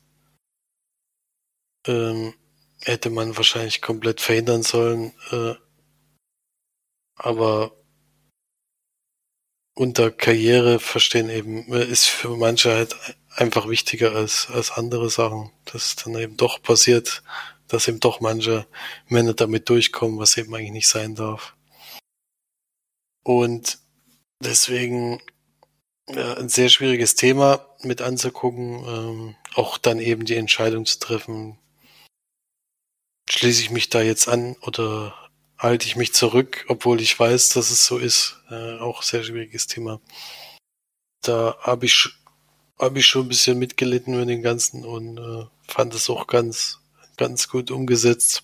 ähm, hätte man wahrscheinlich komplett verhindern sollen, äh, aber unter Karriere verstehen eben, ist für manche halt einfach wichtiger als, als andere Sachen. Dass dann eben doch passiert, dass eben doch manche Männer damit durchkommen, was eben eigentlich nicht sein darf. Und deswegen ja, ein sehr schwieriges Thema mit anzugucken, ähm, auch dann eben die Entscheidung zu treffen, schließe ich mich da jetzt an oder halte ich mich zurück, obwohl ich weiß, dass es so ist. Äh, auch sehr schwieriges Thema. Da habe ich, hab ich schon ein bisschen mitgelitten mit dem Ganzen und äh, fand es auch ganz, ganz gut umgesetzt.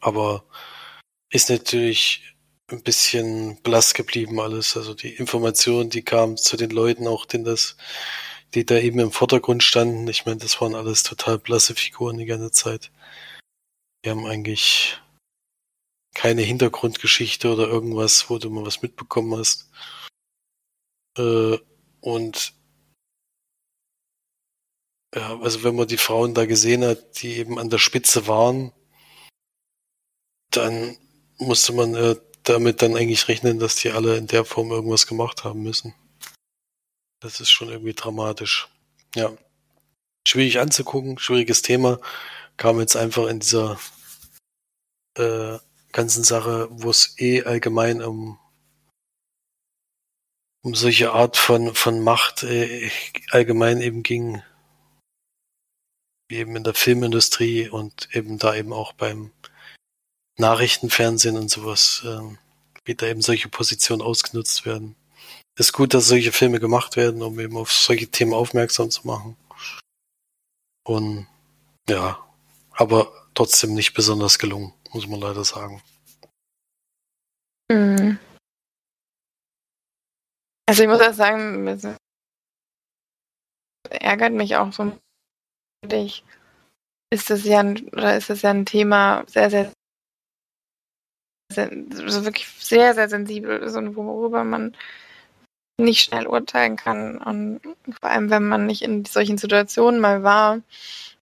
Aber ist natürlich ein bisschen blass geblieben alles. Also die Informationen, die kamen zu den Leuten auch, denn das, die da eben im Vordergrund standen. Ich meine, das waren alles total blasse Figuren die ganze Zeit. Die haben eigentlich keine Hintergrundgeschichte oder irgendwas, wo du mal was mitbekommen hast. Äh, und ja, also wenn man die Frauen da gesehen hat, die eben an der Spitze waren, dann musste man äh, damit dann eigentlich rechnen, dass die alle in der Form irgendwas gemacht haben müssen. Das ist schon irgendwie dramatisch. Ja. Schwierig anzugucken, schwieriges Thema. Kam jetzt einfach in dieser äh, ganzen Sache, wo es eh allgemein um um solche Art von von Macht äh, allgemein eben ging, wie eben in der Filmindustrie und eben da eben auch beim Nachrichtenfernsehen und sowas, äh, wie da eben solche Positionen ausgenutzt werden. Ist gut, dass solche Filme gemacht werden, um eben auf solche Themen aufmerksam zu machen. Und ja, aber trotzdem nicht besonders gelungen, muss man leider sagen. Mhm. Also ich muss auch sagen, es ärgert mich auch so. Ist das ja ein, oder ist das ja ein Thema sehr, sehr also wirklich sehr, sehr sensibel ist und worüber man nicht schnell urteilen kann. Und vor allem, wenn man nicht in solchen Situationen mal war.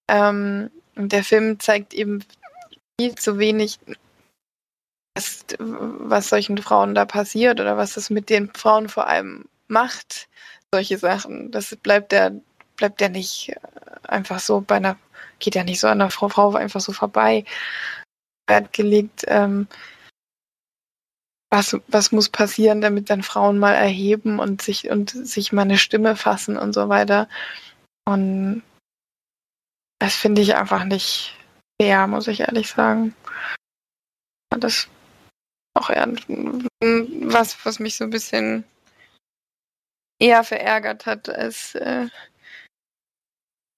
Ähm, der Film zeigt eben viel zu wenig, was, was solchen Frauen da passiert oder was das mit den Frauen vor allem macht. Solche Sachen. Das bleibt ja, bleibt ja nicht einfach so bei einer, geht ja nicht so an der Frau, Frau einfach so vorbei. Wert gelegt, ähm, was, was muss passieren, damit dann Frauen mal erheben und sich und sich mal eine Stimme fassen und so weiter. Und das finde ich einfach nicht fair, muss ich ehrlich sagen. Das auch eher was, was mich so ein bisschen eher verärgert hat, als äh,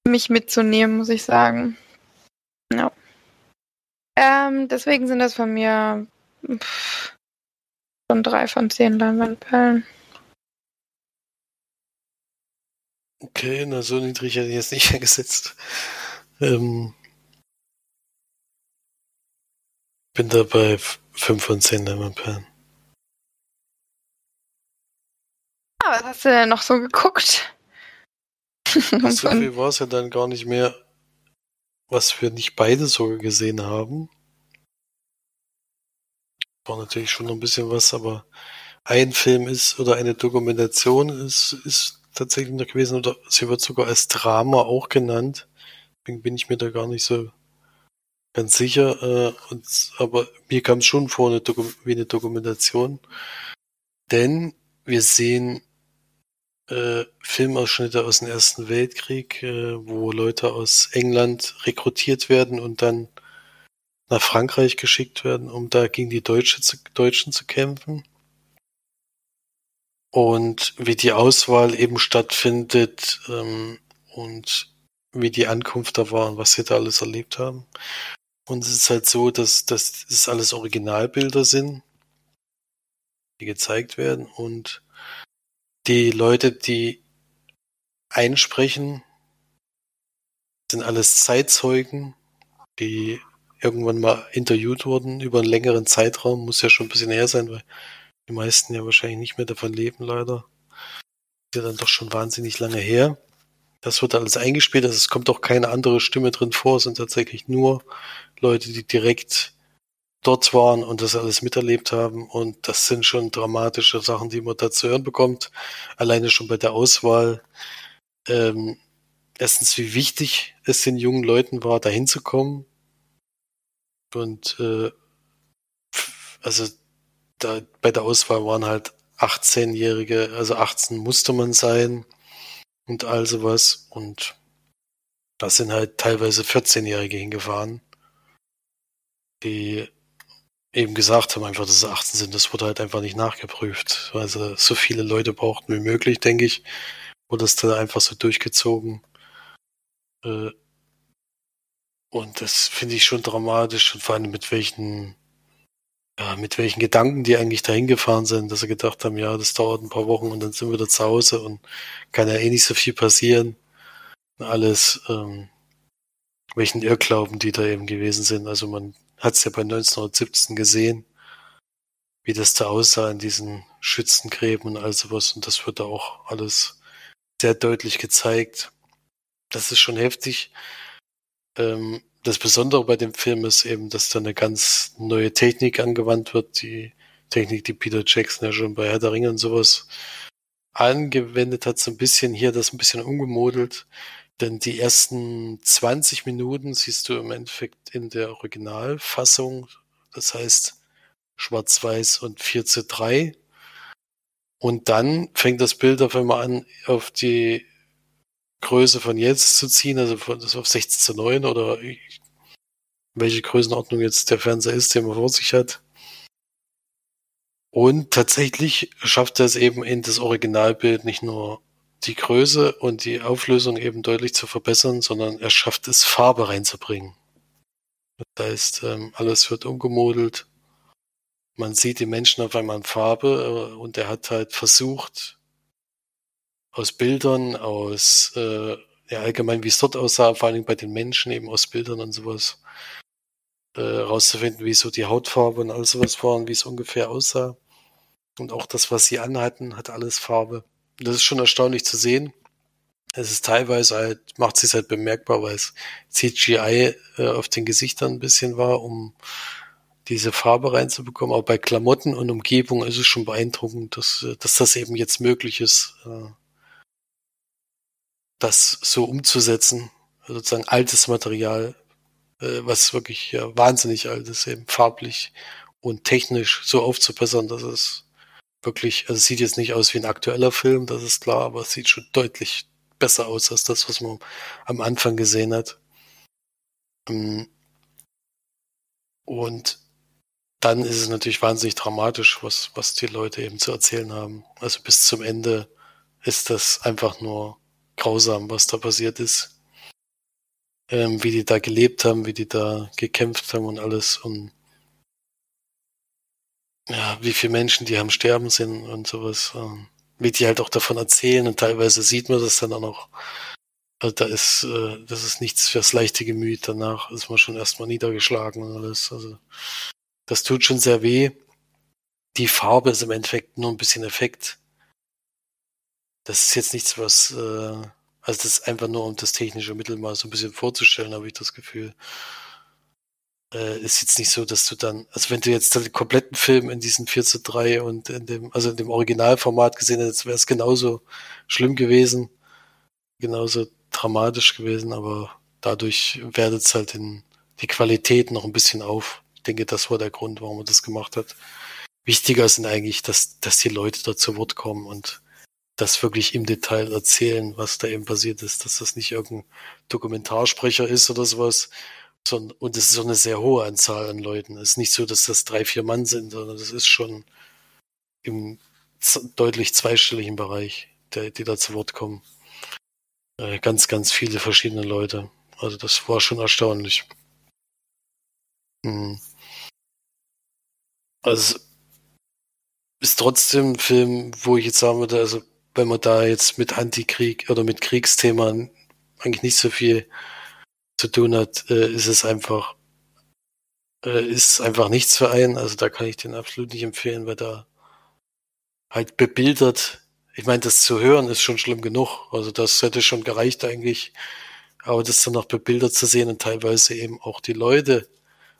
mich mitzunehmen, muss ich sagen. Ja. Ähm, deswegen sind das von mir pff, Schon drei von zehn Leinwandperlen. Okay, na so niedrig hätte ich jetzt nicht gesetzt. Ähm, bin da bei fünf von zehn Leinwandperlen. Ah, was hast du denn noch so geguckt? so viel war es ja dann gar nicht mehr, was wir nicht beide sogar gesehen haben war natürlich schon noch ein bisschen was, aber ein Film ist oder eine Dokumentation ist, ist tatsächlich noch gewesen oder sie wird sogar als Drama auch genannt. Deswegen bin ich mir da gar nicht so ganz sicher. Äh, und, aber mir kam es schon vor eine wie eine Dokumentation. Denn wir sehen äh, Filmausschnitte aus dem Ersten Weltkrieg, äh, wo Leute aus England rekrutiert werden und dann nach Frankreich geschickt werden, um da gegen die Deutsche zu, Deutschen zu kämpfen. Und wie die Auswahl eben stattfindet ähm, und wie die Ankunft da war und was sie da alles erlebt haben. Und es ist halt so, dass, dass das alles Originalbilder sind, die gezeigt werden und die Leute, die einsprechen, sind alles Zeitzeugen, die irgendwann mal interviewt wurden über einen längeren Zeitraum. Muss ja schon ein bisschen her sein, weil die meisten ja wahrscheinlich nicht mehr davon leben, leider. Ist ja dann doch schon wahnsinnig lange her. Das wird alles eingespielt, also es kommt auch keine andere Stimme drin vor, es sind tatsächlich nur Leute, die direkt dort waren und das alles miterlebt haben. Und das sind schon dramatische Sachen, die man da zu hören bekommt. Alleine schon bei der Auswahl. Ähm, erstens, wie wichtig es den jungen Leuten war, da hinzukommen. Und äh, also da bei der Auswahl waren halt 18-Jährige, also 18 musste man sein und all sowas. Und da sind halt teilweise 14-Jährige hingefahren, die eben gesagt haben, einfach, dass es 18 sind. Das wurde halt einfach nicht nachgeprüft. Also so viele Leute brauchten wie möglich, denke ich. Wurde es dann einfach so durchgezogen. Äh, und das finde ich schon dramatisch und vor allem mit welchen, ja, mit welchen Gedanken die eigentlich dahin gefahren sind, dass sie gedacht haben, ja, das dauert ein paar Wochen und dann sind wir wieder zu Hause und kann ja eh nicht so viel passieren. Alles, ähm, welchen Irrglauben die da eben gewesen sind. Also man hat es ja bei 1917 gesehen, wie das da aussah in diesen Schützengräben und all sowas. Und das wird da auch alles sehr deutlich gezeigt. Das ist schon heftig. Ähm, das Besondere bei dem Film ist eben, dass da eine ganz neue Technik angewandt wird. Die Technik, die Peter Jackson ja schon bei Herr der Ringe und sowas angewendet hat, so ein bisschen hier das ein bisschen umgemodelt. Denn die ersten 20 Minuten siehst du im Endeffekt in der Originalfassung, das heißt schwarz-weiß und 4 zu 3. Und dann fängt das Bild auf einmal an, auf die Größe von jetzt zu ziehen, also von, das auf 16 zu 9 oder welche Größenordnung jetzt der Fernseher ist, den man vor sich hat. Und tatsächlich schafft er es eben in das Originalbild nicht nur die Größe und die Auflösung eben deutlich zu verbessern, sondern er schafft es, Farbe reinzubringen. Das heißt, ähm, alles wird umgemodelt. Man sieht die Menschen auf einmal in Farbe äh, und er hat halt versucht, aus Bildern, aus äh, ja, allgemein, wie es dort aussah, vor Dingen bei den Menschen, eben aus Bildern und sowas, äh, rauszufinden, wie so die Hautfarbe und alles sowas waren, wie es ungefähr aussah. Und auch das, was sie anhatten, hat alles Farbe. Das ist schon erstaunlich zu sehen. Es ist teilweise halt, macht sich halt bemerkbar, weil es CGI äh, auf den Gesichtern ein bisschen war, um diese Farbe reinzubekommen. Aber bei Klamotten und Umgebung ist es schon beeindruckend, dass, äh, dass das eben jetzt möglich ist, äh, das so umzusetzen. Sozusagen altes Material, äh, was wirklich ja, wahnsinnig alt ist, eben farblich und technisch so aufzubessern, dass es wirklich, also es sieht jetzt nicht aus wie ein aktueller Film, das ist klar, aber es sieht schon deutlich besser aus als das, was man am Anfang gesehen hat. Ähm, und dann ist es natürlich wahnsinnig dramatisch, was, was die Leute eben zu erzählen haben. Also bis zum Ende ist das einfach nur grausam, was da passiert ist. Ähm, wie die da gelebt haben, wie die da gekämpft haben und alles. Und ja, wie viele Menschen, die am Sterben sind und sowas, ähm, wie die halt auch davon erzählen und teilweise sieht man das dann auch noch. Also da ist, äh, das ist nichts fürs leichte Gemüt. Danach ist man schon erstmal niedergeschlagen und alles. Also das tut schon sehr weh. Die Farbe ist im Endeffekt nur ein bisschen Effekt. Das ist jetzt nichts, was, äh, also das ist einfach nur, um das technische Mittel mal so ein bisschen vorzustellen, habe ich das Gefühl äh, ist jetzt nicht so, dass du dann, also wenn du jetzt den kompletten Film in diesen 4 zu 3 und in dem, also in dem Originalformat gesehen hättest, wäre es genauso schlimm gewesen, genauso dramatisch gewesen, aber dadurch wertet es halt in die Qualität noch ein bisschen auf. Ich denke, das war der Grund, warum er das gemacht hat. Wichtiger sind eigentlich, dass, dass die Leute da zu Wort kommen und das wirklich im Detail erzählen, was da eben passiert ist, dass das nicht irgendein Dokumentarsprecher ist oder sowas, und es ist so eine sehr hohe Anzahl an Leuten. Es ist nicht so, dass das drei, vier Mann sind, sondern das ist schon im deutlich zweistelligen Bereich, der, die da zu Wort kommen. Äh, ganz, ganz viele verschiedene Leute. Also das war schon erstaunlich. Hm. Also ist trotzdem ein Film, wo ich jetzt sagen würde, also wenn man da jetzt mit Antikrieg oder mit Kriegsthemen eigentlich nicht so viel zu tun hat, äh, ist es einfach, äh, ist einfach nichts für einen. Also da kann ich den absolut nicht empfehlen, weil da halt bebildert, ich meine, das zu hören ist schon schlimm genug. Also das hätte schon gereicht eigentlich. Aber das dann noch bebildert zu sehen und teilweise eben auch die Leute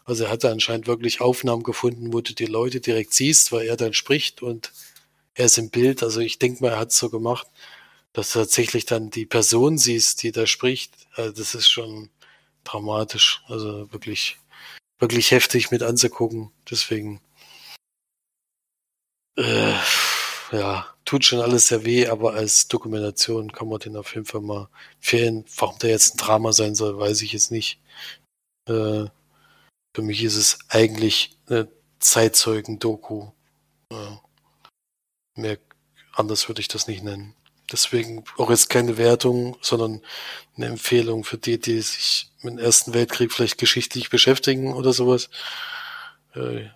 Also er hatte anscheinend wirklich Aufnahmen gefunden, wo du die Leute direkt siehst, weil er dann spricht und er ist im Bild. Also ich denke mal, er hat es so gemacht, dass du tatsächlich dann die Person siehst, die da spricht. Also das ist schon dramatisch. Also wirklich, wirklich heftig mit anzugucken. Deswegen, äh, ja, tut schon alles sehr weh, aber als Dokumentation kann man den auf jeden Fall mal empfehlen. Warum der jetzt ein Drama sein soll, weiß ich jetzt nicht. Äh, für mich ist es eigentlich eine Zeitzeugen-Doku. Ja. Mehr anders würde ich das nicht nennen. Deswegen auch jetzt keine Wertung, sondern eine Empfehlung für die, die sich mit dem Ersten Weltkrieg vielleicht geschichtlich beschäftigen oder sowas. Äh,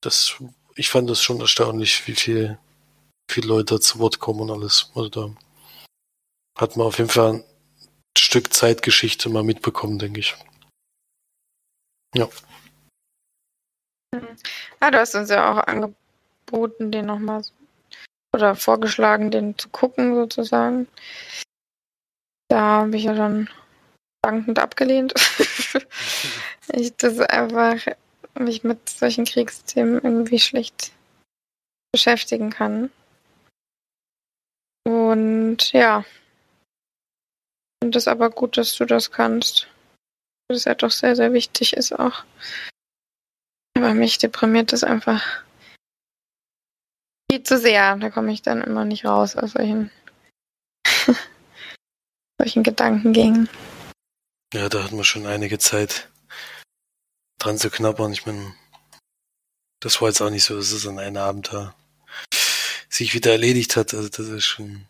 das, ich fand das schon erstaunlich, wie viel, viele Leute zu Wort kommen und alles. Also da hat man auf jeden Fall ein Stück Zeitgeschichte mal mitbekommen, denke ich. Ja. Ah, du hast uns ja auch angeboten, den nochmal oder vorgeschlagen, den zu gucken sozusagen. Da habe ich ja dann dankend abgelehnt. ich das einfach mich mit solchen Kriegsthemen irgendwie schlecht beschäftigen kann. Und ja. Und es ist aber gut, dass du das kannst. Das ja doch sehr, sehr wichtig ist auch. Aber mich deprimiert das einfach viel zu sehr. Da komme ich dann immer nicht raus aus solchen, solchen Gedankengängen. Ja, da hatten wir schon einige Zeit dran zu knabbern. Ich meine, das war jetzt auch nicht so, dass es an einem Abend da sich wieder erledigt hat. Also das ist schon.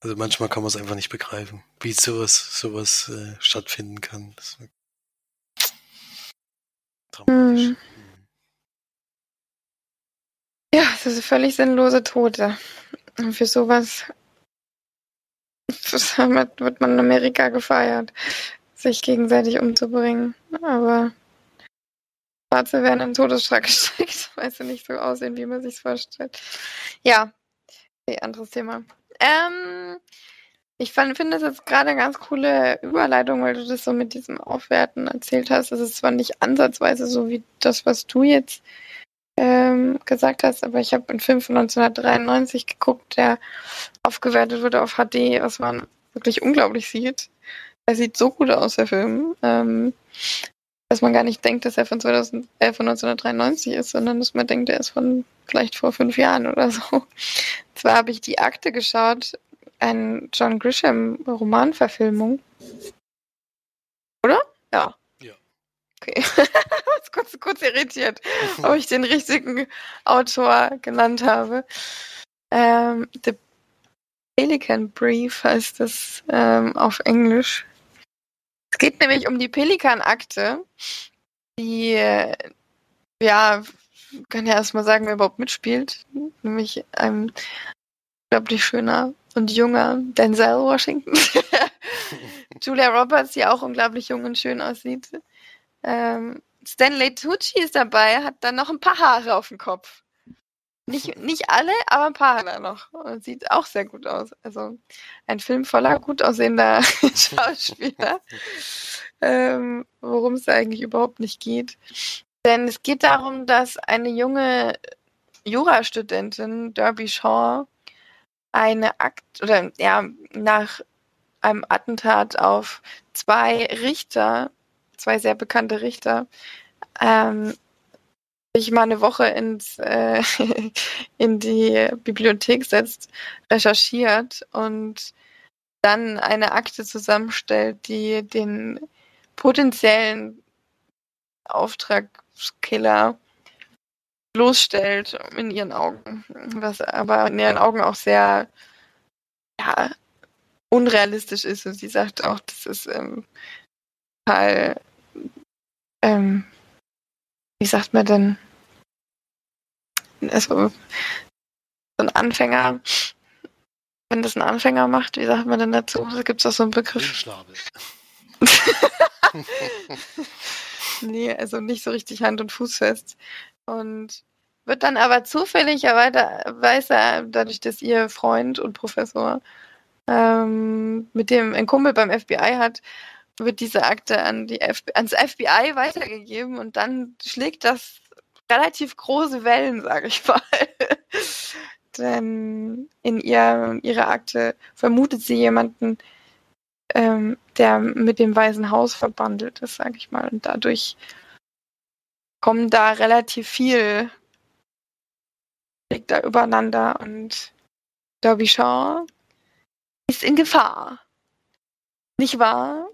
Also manchmal kann man es einfach nicht begreifen, wie sowas, sowas äh, stattfinden kann. Das ist dramatisch. Hm. Ja, das ist völlig sinnlose Tote. Und für sowas wird man in Amerika gefeiert, sich gegenseitig umzubringen. Aber Schwarze werden in Todesschlag gesteckt, weil sie nicht so aussehen, wie man sich vorstellt. Ja, okay, anderes Thema. Ähm, ich finde das jetzt gerade eine ganz coole Überleitung, weil du das so mit diesem Aufwerten erzählt hast. Es ist zwar nicht ansatzweise so wie das, was du jetzt ähm, gesagt hast, aber ich habe einen Film von 1993 geguckt, der aufgewertet wurde auf HD, was man wirklich unglaublich sieht. Er sieht so gut aus, der Film, ähm, dass man gar nicht denkt, dass er von, 2000, äh, von 1993 ist, sondern dass man denkt, er ist von vielleicht vor fünf Jahren oder so. Zwar habe ich die Akte geschaut, ein John Grisham-Romanverfilmung. Oder? Ja. Okay. kurz, kurz irritiert, ob ich den richtigen Autor genannt habe. Ähm, The Pelican Brief heißt es ähm, auf Englisch. Es geht nämlich um die Pelikan-Akte, die, ja, kann ja erstmal sagen, wer überhaupt mitspielt. Nämlich ein unglaublich schöner und junger Denzel Washington. Julia Roberts, die auch unglaublich jung und schön aussieht. Ähm, Stanley Tucci ist dabei, hat dann noch ein paar Haare auf dem Kopf. Nicht, nicht alle, aber ein paar hat er noch. Und sieht auch sehr gut aus. Also ein Film voller gut aussehender Schauspieler. ähm, Worum es eigentlich überhaupt nicht geht. Denn es geht darum, dass eine junge Jurastudentin, Derby Shaw, eine Akt oder ja, nach einem Attentat auf zwei Richter zwei sehr bekannte Richter, ähm, sich mal eine Woche ins, äh, in die Bibliothek setzt, recherchiert und dann eine Akte zusammenstellt, die den potenziellen Auftragskiller bloßstellt in ihren Augen. Was aber in ihren Augen auch sehr ja, unrealistisch ist. Und sie sagt auch, das ist ähm, total ähm, wie sagt man denn, also, so ein Anfänger, wenn das ein Anfänger macht, wie sagt man denn dazu? Da gibt es auch so einen Begriff. nee, also nicht so richtig hand- und fußfest. Und wird dann aber zufälligerweise, dadurch, dass ihr Freund und Professor ähm, mit dem ein Kumpel beim FBI hat, wird diese Akte an die F ans FBI weitergegeben und dann schlägt das relativ große Wellen, sage ich mal. Denn in ihr, ihrer Akte vermutet sie jemanden, ähm, der mit dem Weißen Haus verbandelt ist, sage ich mal. Und dadurch kommen da relativ viel liegt da übereinander und Derby Shaw ist in Gefahr. Nicht wahr?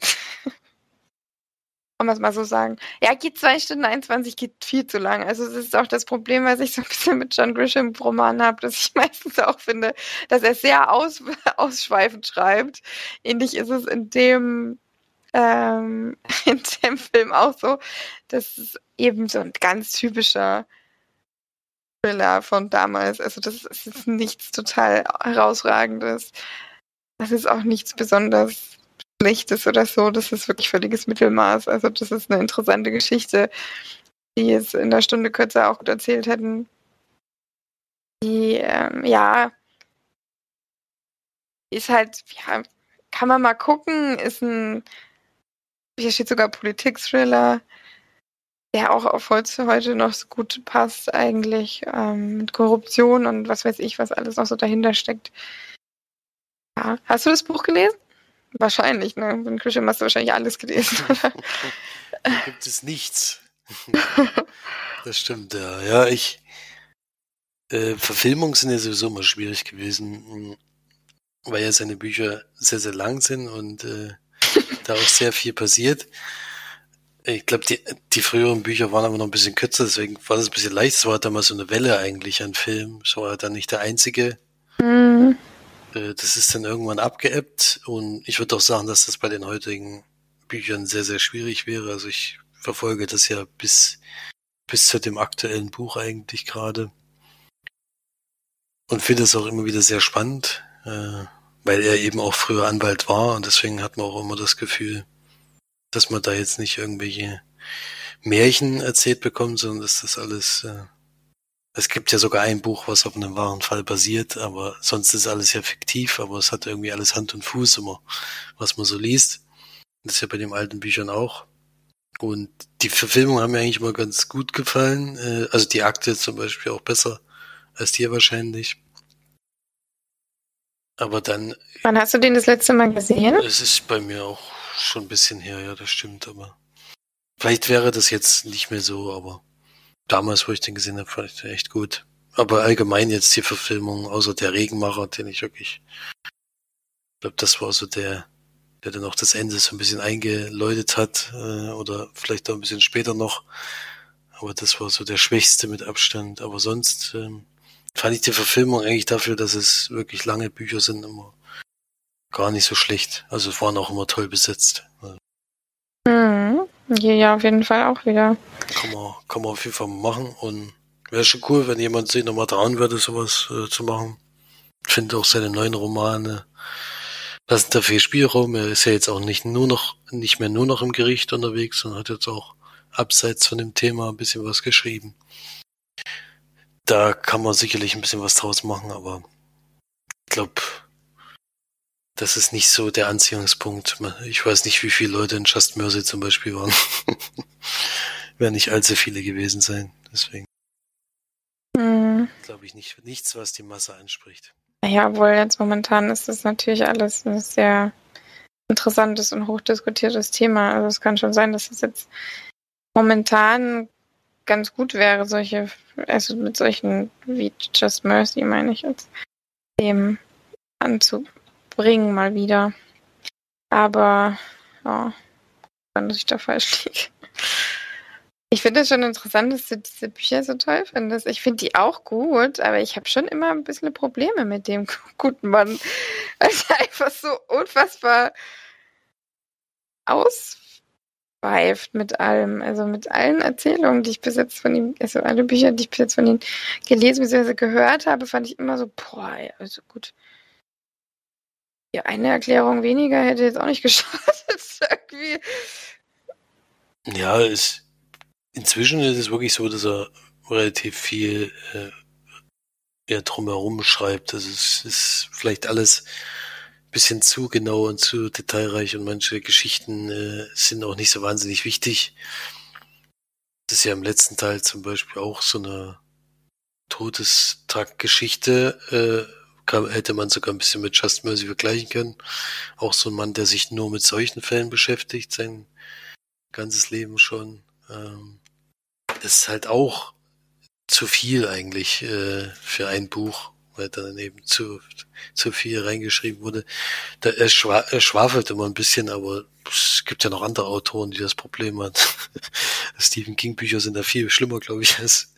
Kann man es mal so sagen. Ja, geht zwei Stunden 21, geht viel zu lang. Also das ist auch das Problem, was ich so ein bisschen mit John Grisham Roman habe, dass ich meistens auch finde, dass er sehr aus, ausschweifend schreibt. Ähnlich ist es in dem ähm, in dem Film auch so. Das ist eben so ein ganz typischer Thriller von damals. Also das ist nichts total herausragendes. Das ist auch nichts besonders Schlechtes oder so. Das ist wirklich völliges Mittelmaß. Also das ist eine interessante Geschichte, die es in der Stunde kürzer auch gut erzählt hätten. Die, ähm, ja, ist halt, ja, kann man mal gucken, ist ein, hier steht sogar Politik-Thriller der auch auf heute noch so gut passt eigentlich ähm, mit Korruption und was weiß ich, was alles noch so dahinter steckt. Ja. Hast du das Buch gelesen? Wahrscheinlich, ne? In Christian hast du wahrscheinlich alles gelesen. da gibt es nichts. das stimmt, ja. Ja, ich. Äh, Verfilmungen sind ja sowieso immer schwierig gewesen, weil ja seine Bücher sehr, sehr lang sind und äh, da auch sehr viel passiert. Ich glaube, die, die früheren Bücher waren aber noch ein bisschen kürzer, deswegen war das ein bisschen leicht. Es war damals so eine Welle eigentlich an Film. Es war dann nicht der einzige. Mhm. Äh, das ist dann irgendwann abgeebbt und ich würde auch sagen, dass das bei den heutigen Büchern sehr, sehr schwierig wäre. Also ich verfolge das ja bis, bis zu dem aktuellen Buch eigentlich gerade. Und finde es auch immer wieder sehr spannend, äh, weil er eben auch früher Anwalt war und deswegen hat man auch immer das Gefühl, dass man da jetzt nicht irgendwelche Märchen erzählt bekommt, sondern dass das alles, äh, es gibt ja sogar ein Buch, was auf einem wahren Fall basiert, aber sonst ist alles ja fiktiv, aber es hat irgendwie alles Hand und Fuß immer, was man so liest. Das ist ja bei den alten Büchern auch. Und die Verfilmungen haben mir eigentlich immer ganz gut gefallen. Äh, also die Akte zum Beispiel auch besser als dir wahrscheinlich. Aber dann. Wann hast du den das letzte Mal gesehen? Es ist bei mir auch schon ein bisschen her, ja, das stimmt, aber vielleicht wäre das jetzt nicht mehr so, aber damals, wo ich den gesehen habe, fand ich den echt gut. Aber allgemein jetzt die Verfilmung, außer der Regenmacher, den ich wirklich, ich glaube, das war so der, der dann auch das Ende so ein bisschen eingeläutet hat, äh, oder vielleicht auch ein bisschen später noch. Aber das war so der schwächste mit Abstand. Aber sonst ähm, fand ich die Verfilmung eigentlich dafür, dass es wirklich lange Bücher sind, immer gar nicht so schlecht. Also es waren auch immer toll besetzt. Mhm. Ja, auf jeden Fall auch wieder. Kann man, kann man auf jeden Fall machen und wäre schon cool, wenn jemand sich nochmal trauen würde, sowas äh, zu machen. Finde auch seine neuen Romane lassen da viel Spielraum. Er ist ja jetzt auch nicht nur noch, nicht mehr nur noch im Gericht unterwegs, sondern hat jetzt auch abseits von dem Thema ein bisschen was geschrieben. Da kann man sicherlich ein bisschen was draus machen, aber ich glaube, das ist nicht so der Anziehungspunkt. Ich weiß nicht, wie viele Leute in Just Mercy zum Beispiel waren. Werden nicht allzu viele gewesen sein, deswegen. Hm. Glaube ich nicht, nichts, was die Masse anspricht. Ja, wohl jetzt momentan ist das natürlich alles ein sehr interessantes und hochdiskutiertes Thema. Also es kann schon sein, dass es jetzt momentan ganz gut wäre, solche, also mit solchen wie Just Mercy meine ich jetzt, dem anzu, bringen mal wieder. Aber ja, wenn ich da falsch liege. Ich finde es schon interessant, dass du diese Bücher so toll findest. Ich finde die auch gut, aber ich habe schon immer ein bisschen Probleme mit dem guten Mann. Weil er einfach so unfassbar ausweift mit allem. Also mit allen Erzählungen, die ich bis jetzt von ihm, also alle Bücher, die ich bis jetzt von ihm gelesen bzw. gehört habe, fand ich immer so, boah, also gut. Ja, eine Erklärung weniger hätte jetzt auch nicht geschadet. Ja, es, inzwischen ist es wirklich so, dass er relativ viel äh, ja, drumherum schreibt. Also es ist vielleicht alles bisschen zu genau und zu detailreich und manche Geschichten äh, sind auch nicht so wahnsinnig wichtig. Das ist ja im letzten Teil zum Beispiel auch so eine Todestag-Geschichte. Äh, kann, hätte man sogar ein bisschen mit Just Mercy vergleichen können. Auch so ein Mann, der sich nur mit solchen Fällen beschäftigt, sein ganzes Leben schon. Ähm, das ist halt auch zu viel eigentlich äh, für ein Buch, weil dann eben zu, zu viel reingeschrieben wurde. Da, er, schwa er schwafelt immer ein bisschen, aber es gibt ja noch andere Autoren, die das Problem haben. Stephen King Bücher sind da viel schlimmer, glaube ich, als,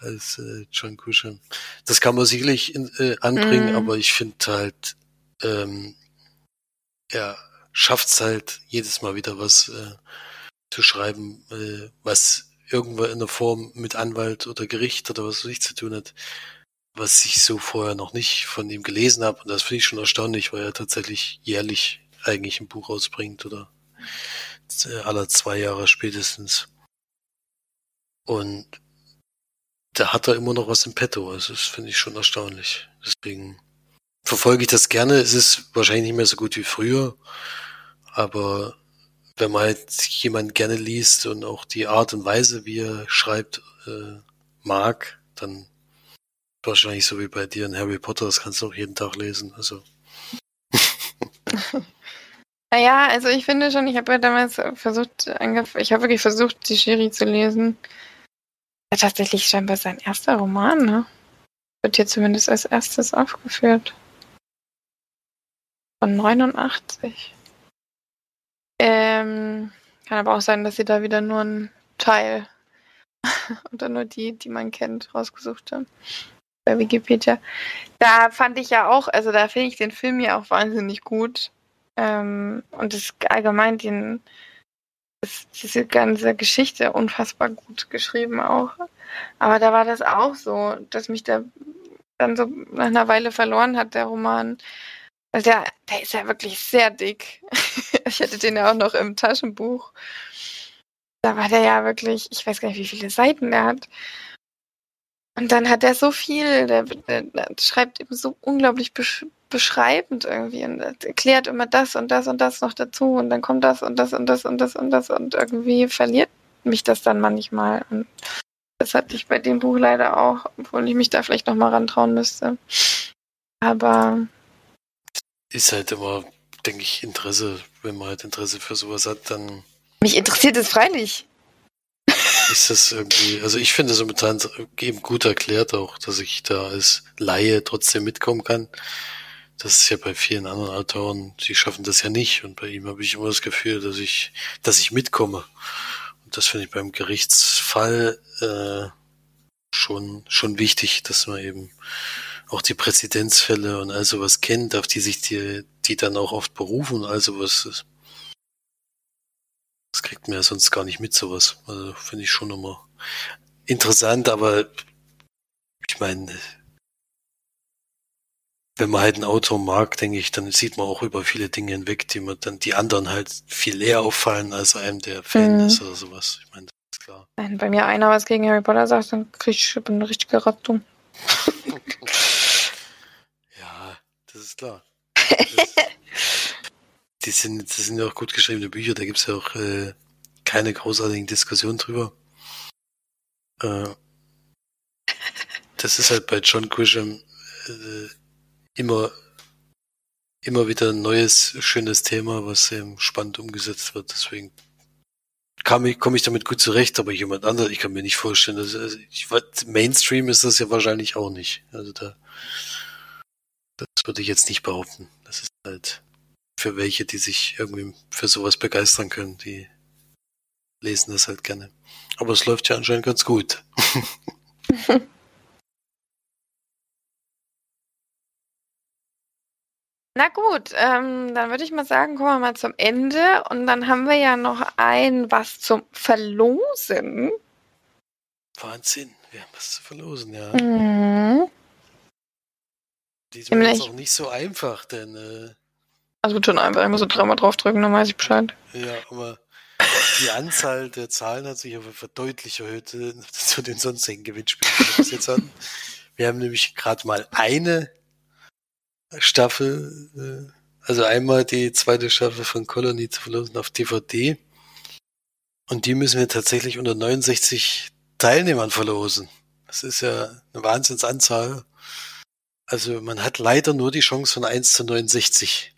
als äh, John Cushing. Das kann man sicherlich in, äh, anbringen, mm. aber ich finde halt, ähm, er schafft's halt jedes Mal wieder was äh, zu schreiben, äh, was irgendwo in der Form mit Anwalt oder Gericht oder was weiß ich zu tun hat, was ich so vorher noch nicht von ihm gelesen habe. Und das finde ich schon erstaunlich, weil er tatsächlich jährlich eigentlich ein Buch rausbringt oder äh, alle zwei Jahre spätestens. Und da hat er immer noch was im Petto. Also das finde ich schon erstaunlich. Deswegen verfolge ich das gerne. Es ist wahrscheinlich nicht mehr so gut wie früher, aber wenn man halt jemanden gerne liest und auch die Art und Weise, wie er schreibt, äh, mag, dann wahrscheinlich so wie bei dir in Harry Potter, das kannst du auch jeden Tag lesen. Also. naja, also ich finde schon, ich habe ja damals versucht, ich habe wirklich versucht, die Serie zu lesen. Tatsächlich scheinbar sein erster Roman, ne? Wird hier zumindest als erstes aufgeführt. Von 89. Ähm, kann aber auch sein, dass sie da wieder nur einen Teil oder nur die, die man kennt, rausgesucht haben. Bei Wikipedia. Da fand ich ja auch, also da finde ich den Film ja auch wahnsinnig gut. Ähm, und das allgemein den, das, diese ganze Geschichte unfassbar gut geschrieben auch. Aber da war das auch so, dass mich da dann so nach einer Weile verloren hat, der Roman. Also der, der ist ja wirklich sehr dick. ich hatte den ja auch noch im Taschenbuch. Da war der ja wirklich, ich weiß gar nicht, wie viele Seiten der hat. Und dann hat er so viel, der, der, der schreibt eben so unglaublich besch beschreibend irgendwie und erklärt immer das und das und das noch dazu und dann kommt das und das und das und das und das und irgendwie verliert mich das dann manchmal. Und das hatte ich bei dem Buch leider auch, obwohl ich mich da vielleicht nochmal rantrauen müsste. Aber ist halt immer, denke ich, Interesse. Wenn man halt Interesse für sowas hat, dann. Mich interessiert es freilich. Ist das irgendwie, also ich finde es momentan eben gut erklärt auch, dass ich da als Laie trotzdem mitkommen kann. Das ist ja bei vielen anderen Autoren, die schaffen das ja nicht. Und bei ihm habe ich immer das Gefühl, dass ich, dass ich mitkomme. Und das finde ich beim Gerichtsfall äh, schon, schon wichtig, dass man eben auch die Präzedenzfälle und all sowas kennt, auf die sich die, die dann auch oft berufen und all sowas. Das kriegt man ja sonst gar nicht mit, sowas. Also finde ich schon immer interessant, aber ich meine, wenn man halt ein Auto mag, denke ich, dann sieht man auch über viele Dinge hinweg, die man dann die anderen halt viel eher auffallen als einem, der Fan mhm. ist oder sowas. Ich meine, das ist klar. Wenn bei mir einer was gegen Harry Potter sagt, dann krieg ich eine richtige Rattung. das ist klar. die sind, das sind ja auch gut geschriebene Bücher, da gibt es ja auch äh, keine großartigen Diskussionen drüber. Äh, das ist halt bei John Grisham äh, immer, immer wieder ein neues, schönes Thema, was eben spannend umgesetzt wird. Deswegen komme ich, komm ich damit gut zurecht, aber jemand anderes, ich kann mir nicht vorstellen, dass, also ich, Mainstream ist das ja wahrscheinlich auch nicht. Also da das würde ich jetzt nicht behaupten. Das ist halt für welche, die sich irgendwie für sowas begeistern können, die lesen das halt gerne. Aber es läuft ja anscheinend ganz gut. Na gut, ähm, dann würde ich mal sagen, kommen wir mal zum Ende. Und dann haben wir ja noch ein was zum Verlosen. Wahnsinn, wir haben was zu verlosen, ja. Mhm. Diesmal ist auch nicht so einfach, denn. Äh, also wird schon einfach, ich muss so dreimal draufdrücken, dann weiß ich Bescheid. Ja, aber die Anzahl der Zahlen hat sich aber verdeutlicht erhöht äh, zu den sonstigen Gewinnspielen, die wir bis jetzt hatten. Wir haben nämlich gerade mal eine Staffel also einmal die zweite Staffel von Colony zu verlosen auf DVD. Und die müssen wir tatsächlich unter 69 Teilnehmern verlosen. Das ist ja eine Wahnsinnsanzahl. Also man hat leider nur die Chance von 1 zu 69.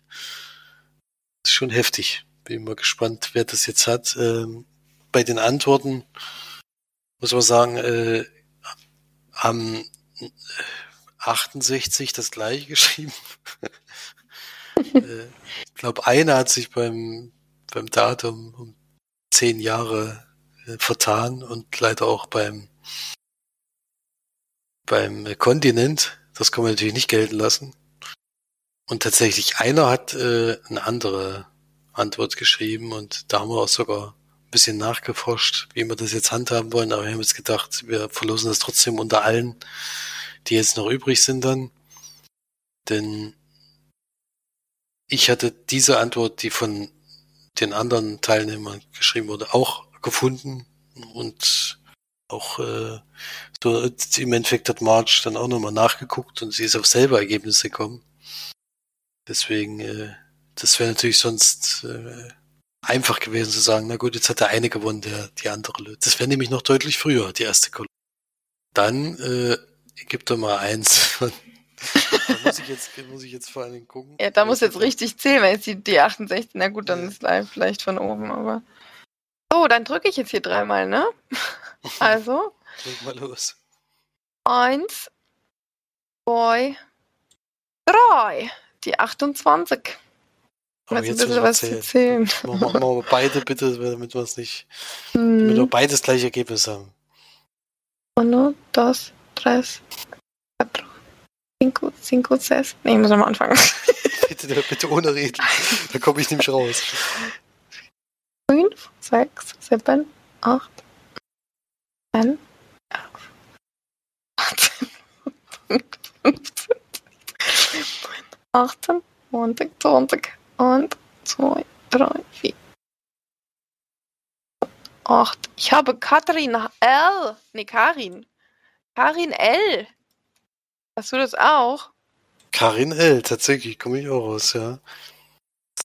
Das ist schon heftig. Bin mal gespannt, wer das jetzt hat. Ähm, bei den Antworten muss man sagen, äh, haben 68 das gleiche geschrieben. äh, ich glaube, einer hat sich beim, beim Datum um zehn Jahre äh, vertan und leider auch beim, beim Kontinent. Das kann man natürlich nicht gelten lassen. Und tatsächlich einer hat äh, eine andere Antwort geschrieben und da haben wir auch sogar ein bisschen nachgeforscht, wie wir das jetzt handhaben wollen. Aber wir haben jetzt gedacht, wir verlosen das trotzdem unter allen, die jetzt noch übrig sind dann. Denn ich hatte diese Antwort, die von den anderen Teilnehmern geschrieben wurde, auch gefunden und auch äh, so im Endeffekt hat March dann auch nochmal nachgeguckt und sie ist auf selber Ergebnisse gekommen. Deswegen, äh, das wäre natürlich sonst äh, einfach gewesen zu sagen, na gut, jetzt hat der eine gewonnen, der die andere löst. Das wäre nämlich noch deutlich früher, die erste Kolonne. Dann äh, gibt er mal eins. da muss ich jetzt, muss ich jetzt vor allen Dingen gucken. Ja, da muss jetzt richtig zählen, wenn jetzt die, die 68, na gut, dann ist live vielleicht von oben, aber. So, dann drücke ich jetzt hier dreimal, ne? Also. Drück mal los. Eins, zwei, drei. Die 28. Aber Jetzt jetzt ein bisschen was zu zählen. Machen wir, beide bitte, damit wir es nicht, Hm. damit wir beides gleiche Ergebnis haben. Uno, dos, tres, cuatro, cinco, cinco, seis. Nee, ich muss nochmal anfangen. Bitte, bitte ohne reden. Da komme ich nämlich raus. Fünf, sechs, sieben, acht, zehn, elf, achtzehn, 15, 18, 20, 20 und 2, 3, 4, 8. Ich habe Katrin L. Nee, Karin. Karin L. Hast du das auch? Karin L., tatsächlich, komme ich auch raus, ja.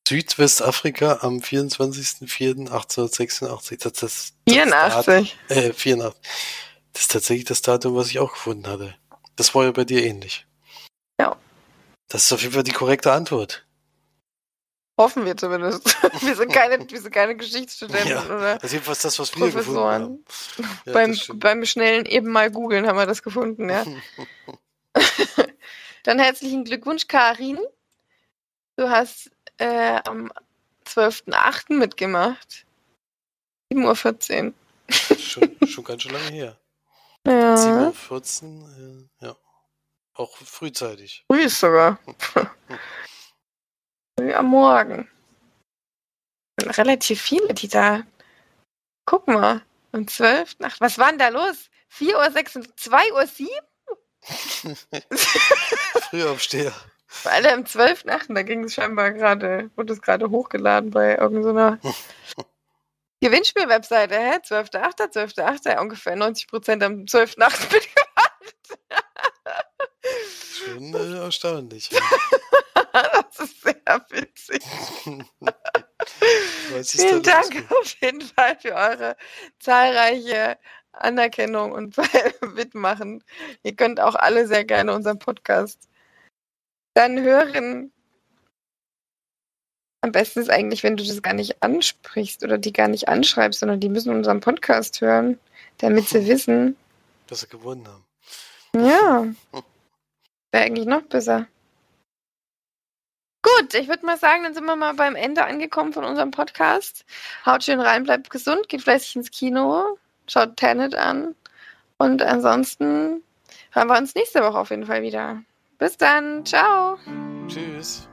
Südwestafrika am 24.04.1886. Das, das, das 84. Dat- äh, 84. Das ist tatsächlich das Datum, was ich auch gefunden hatte. Das war ja bei dir ähnlich. Ja. Das ist auf jeden Fall die korrekte Antwort. Hoffen wir zumindest. wir, sind keine, wir sind keine Geschichtsstudenten Ja, oder Das ist jedenfalls das, was wir gefunden haben. Professoren. Ja, beim, beim schnellen eben mal googeln haben wir das gefunden, ja. Dann herzlichen Glückwunsch, Karin. Du hast äh, am 12.08. mitgemacht. 7.14 Uhr. schon, schon ganz schön lange her. Ja. 7.14 Uhr, äh, ja. Auch frühzeitig. Früh ist sogar. Früh am Morgen. Sind relativ viele, die da. Guck mal. Am 12. Nacht. Was war denn da los? 4.06 Uhr, 2 Uhr 7? Frühaufsteher. Alle am 12.8. Da ging es scheinbar gerade, wurde es gerade hochgeladen bei irgendeiner Gewinnspiel-Webseite. Hä? 12.8., 12.8., ungefähr 90% am 12.8. mitgemacht. Schon äh, erstaunlich. Das ist sehr witzig. Vielen? Dank auf jeden Fall für eure zahlreiche Anerkennung und Mitmachen. Ihr könnt auch alle sehr gerne unseren Podcast dann hören. Am besten ist eigentlich, wenn du das gar nicht ansprichst oder die gar nicht anschreibst, sondern die müssen unseren Podcast hören, damit sie wissen, Dass sie gewonnen haben. ja, wäre eigentlich noch besser. Gut, ich würde mal sagen, dann sind wir mal beim Ende angekommen von unserem Podcast. Haut schön rein, bleibt gesund, geht fleißig ins Kino, schaut Tenet an und ansonsten hören wir uns nächste Woche auf jeden Fall wieder. Bis dann, ciao. Tschüss.